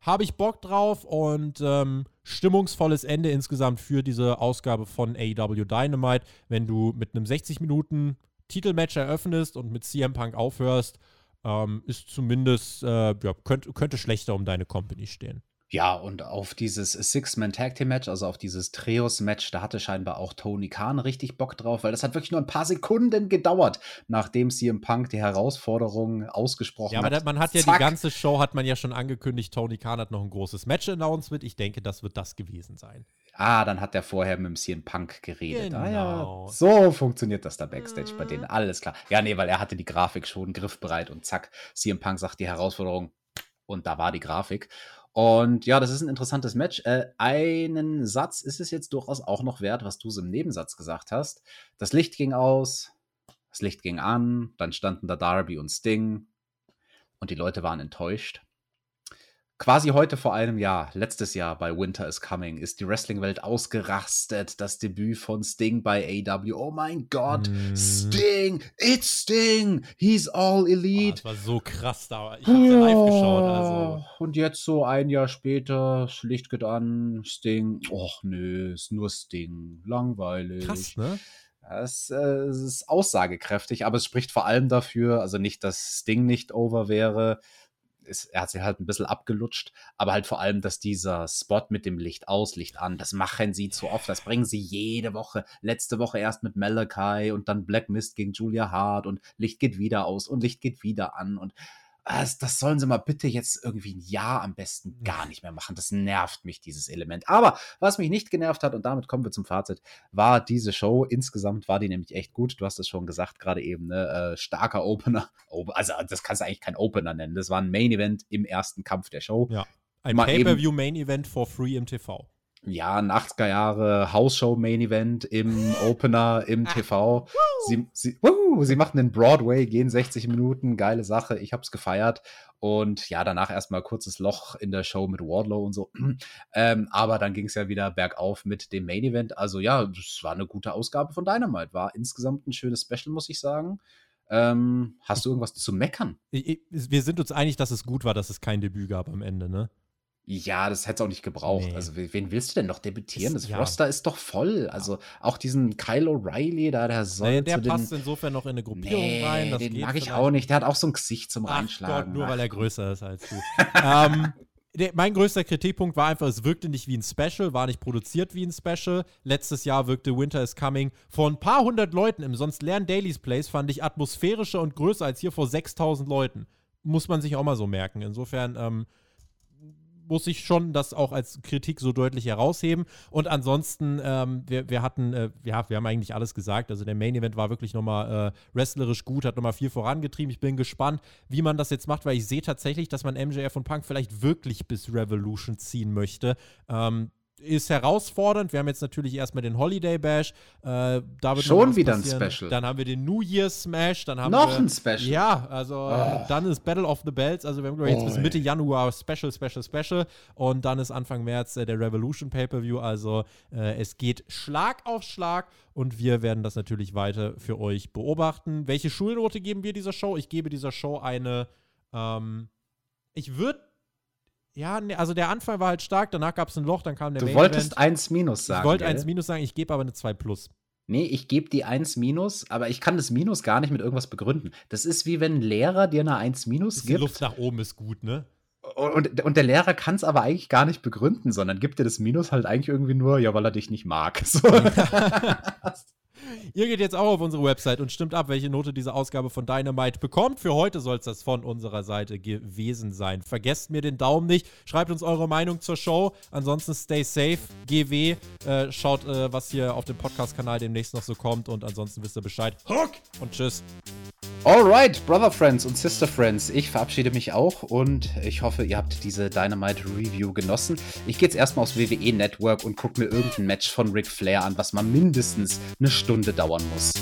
habe ich Bock drauf und ähm, stimmungsvolles Ende insgesamt für diese Ausgabe von AEW Dynamite. Wenn du mit einem 60 Minuten Titelmatch eröffnest und mit CM Punk aufhörst, ähm, ist zumindest, äh, ja, könnte, könnte schlechter um deine Company stehen. Ja, und auf dieses Six-Man-Tag-Team-Match, also auf dieses Trios-Match, da hatte scheinbar auch Tony Khan richtig Bock drauf, weil das hat wirklich nur ein paar Sekunden gedauert, nachdem CM Punk die Herausforderung ausgesprochen Ja, aber hat. man hat ja Zack. die ganze Show, hat man ja schon angekündigt, Tony Khan hat noch ein großes Match-Announcement. Ich denke, das wird das gewesen sein. Ah, dann hat er vorher mit dem CM Punk geredet. Ah, Genau. ja. So funktioniert das da Backstage bei denen. Alles klar. Ja, nee, weil er hatte die Grafik schon griffbereit und zack, CM Punk sagt die Herausforderung und da war die Grafik. Und ja, das ist ein interessantes Match. Äh, einen Satz ist es jetzt durchaus auch noch wert, was du so im Nebensatz gesagt hast. Das Licht ging aus, das Licht ging an, dann standen da Darby und Sting und die Leute waren enttäuscht. Quasi heute vor einem Jahr, letztes Jahr bei Winter is Coming, ist die Wrestling-Welt ausgerastet. Das Debüt von Sting bei AW. Oh mein Gott, Mm. Sting, it's Sting, he's all Oh, elite. das war so krass da. Ich hab's ja live geschaut. Also. Und jetzt so ein Jahr später, Licht geht an, Sting, och nö, ist nur Sting, langweilig. Krass, ne? Es, äh, es ist aussagekräftig, aber es spricht vor allem dafür, also nicht, dass Sting nicht over wäre, es, er hat sich halt ein bisschen abgelutscht, aber halt vor allem, dass dieser Spot mit dem Licht aus, Licht an, das machen sie zu oft, das bringen sie jede Woche. Letzte Woche erst mit Malachi und dann Black Mist gegen Julia Hart und Licht geht wieder aus und Licht geht wieder an und das, das sollen sie mal bitte jetzt irgendwie ein Jahr am besten gar nicht mehr machen. Das nervt mich, dieses Element. Aber was mich nicht genervt hat, und damit kommen wir zum Fazit, war diese Show. Insgesamt war die nämlich echt gut. Du hast es schon gesagt, gerade eben, ne? Äh, starker Opener. Also, das kannst du eigentlich kein Opener nennen. Das war ein Main Event im ersten Kampf der Show. Ja. Ein Mal eben- Pay-Per-View-Main-Event for free im TV. Ja, ein 80er Jahre Hausshow Main Event im Opener im TV. Sie, sie, wuhu, sie machen den Broadway, gehen 60 Minuten, geile Sache. Ich hab's gefeiert. Und ja, danach erstmal kurzes Loch in der Show mit Wardlow und so. Ähm, aber dann ging es ja wieder bergauf mit dem Main Event. Also ja, das war eine gute Ausgabe von Dynamite. War insgesamt ein schönes Special, muss ich sagen. Ähm, hast du irgendwas zu meckern? Wir sind uns einig, dass es gut war, dass es kein Debüt gab am Ende, ne? Ja, das hätte es auch nicht gebraucht. Nee. Also, we- wen willst du denn noch debütieren? Das ja. Roster ist doch voll. Also, auch diesen Kyle O'Reilly, da der soll Naja, der passt den, insofern noch in eine Gruppierung nee, rein. Das den mag ich auch nicht. Der hat auch so ein Gesicht zum Ach Reinschlagen. Gott, nur Ach. weil er größer ist als du. ähm, der, mein größter Kritikpunkt war einfach, es wirkte nicht wie ein Special, war nicht produziert wie ein Special. Letztes Jahr wirkte Winter is Coming vor ein paar hundert Leuten im sonst leeren Daily's Place, fand ich atmosphärischer und größer als hier vor 6000 Leuten. Muss man sich auch mal so merken. Insofern ähm, muss ich schon das auch als Kritik so deutlich herausheben. Und ansonsten, ähm, wir, wir hatten, äh, ja, wir haben eigentlich alles gesagt. Also der Main Event war wirklich nochmal äh, wrestlerisch gut, hat nochmal viel vorangetrieben. Ich bin gespannt, wie man das jetzt macht, weil ich sehe tatsächlich, dass man MJF und Punk vielleicht wirklich bis Revolution ziehen möchte. Ähm, ist herausfordernd. Wir haben jetzt natürlich erstmal den Holiday Bash. Äh, da wird Schon wieder ein passieren. Special. Dann haben wir den New Year Smash. Dann haben Noch wir, ein Special. Ja, also Oh. dann ist Battle of the Belts. Also wir haben glaub ich, jetzt bis Oi. Mitte Januar Special, Special, Special. Und dann ist Anfang März äh, der Revolution Pay-Per-View. Also äh, es geht Schlag auf Schlag. Und wir werden das natürlich weiter für euch beobachten. Welche Schulnote geben wir dieser Show? Ich gebe dieser Show eine. Ähm, ich würde. Ja, ne, also der Anfang war halt stark, danach gab es ein Loch, dann kam der Du Main wolltest Event. 1 minus sagen. Ich wollte gell? 1 minus sagen, ich gebe aber eine 2 plus. Nee, ich gebe die 1 minus, aber ich kann das Minus gar nicht mit irgendwas begründen. Das ist wie wenn ein Lehrer dir eine 1 minus Die gibt. Luft nach oben ist gut, ne? Und, und der Lehrer kann es aber eigentlich gar nicht begründen, sondern gibt dir das Minus halt eigentlich irgendwie nur, ja, weil er dich nicht mag. So. Ihr geht jetzt auch auf unsere Website und stimmt ab, welche Note diese Ausgabe von Dynamite bekommt. Für heute soll es das von unserer Seite gewesen sein. Vergesst mir den Daumen nicht. Schreibt uns eure Meinung zur Show. Ansonsten stay safe. GW. Äh, schaut, äh, was hier auf dem Podcast-Kanal demnächst noch so kommt. Und ansonsten wisst ihr Bescheid. Hook! Und tschüss. Alright, Brother Friends und Sister Friends, ich verabschiede mich auch und ich hoffe, ihr habt diese Dynamite Review genossen. Ich gehe jetzt erstmal aufs WWE Network und gucke mir irgendein Match von Ric Flair an, was mal mindestens eine Stunde dauern muss.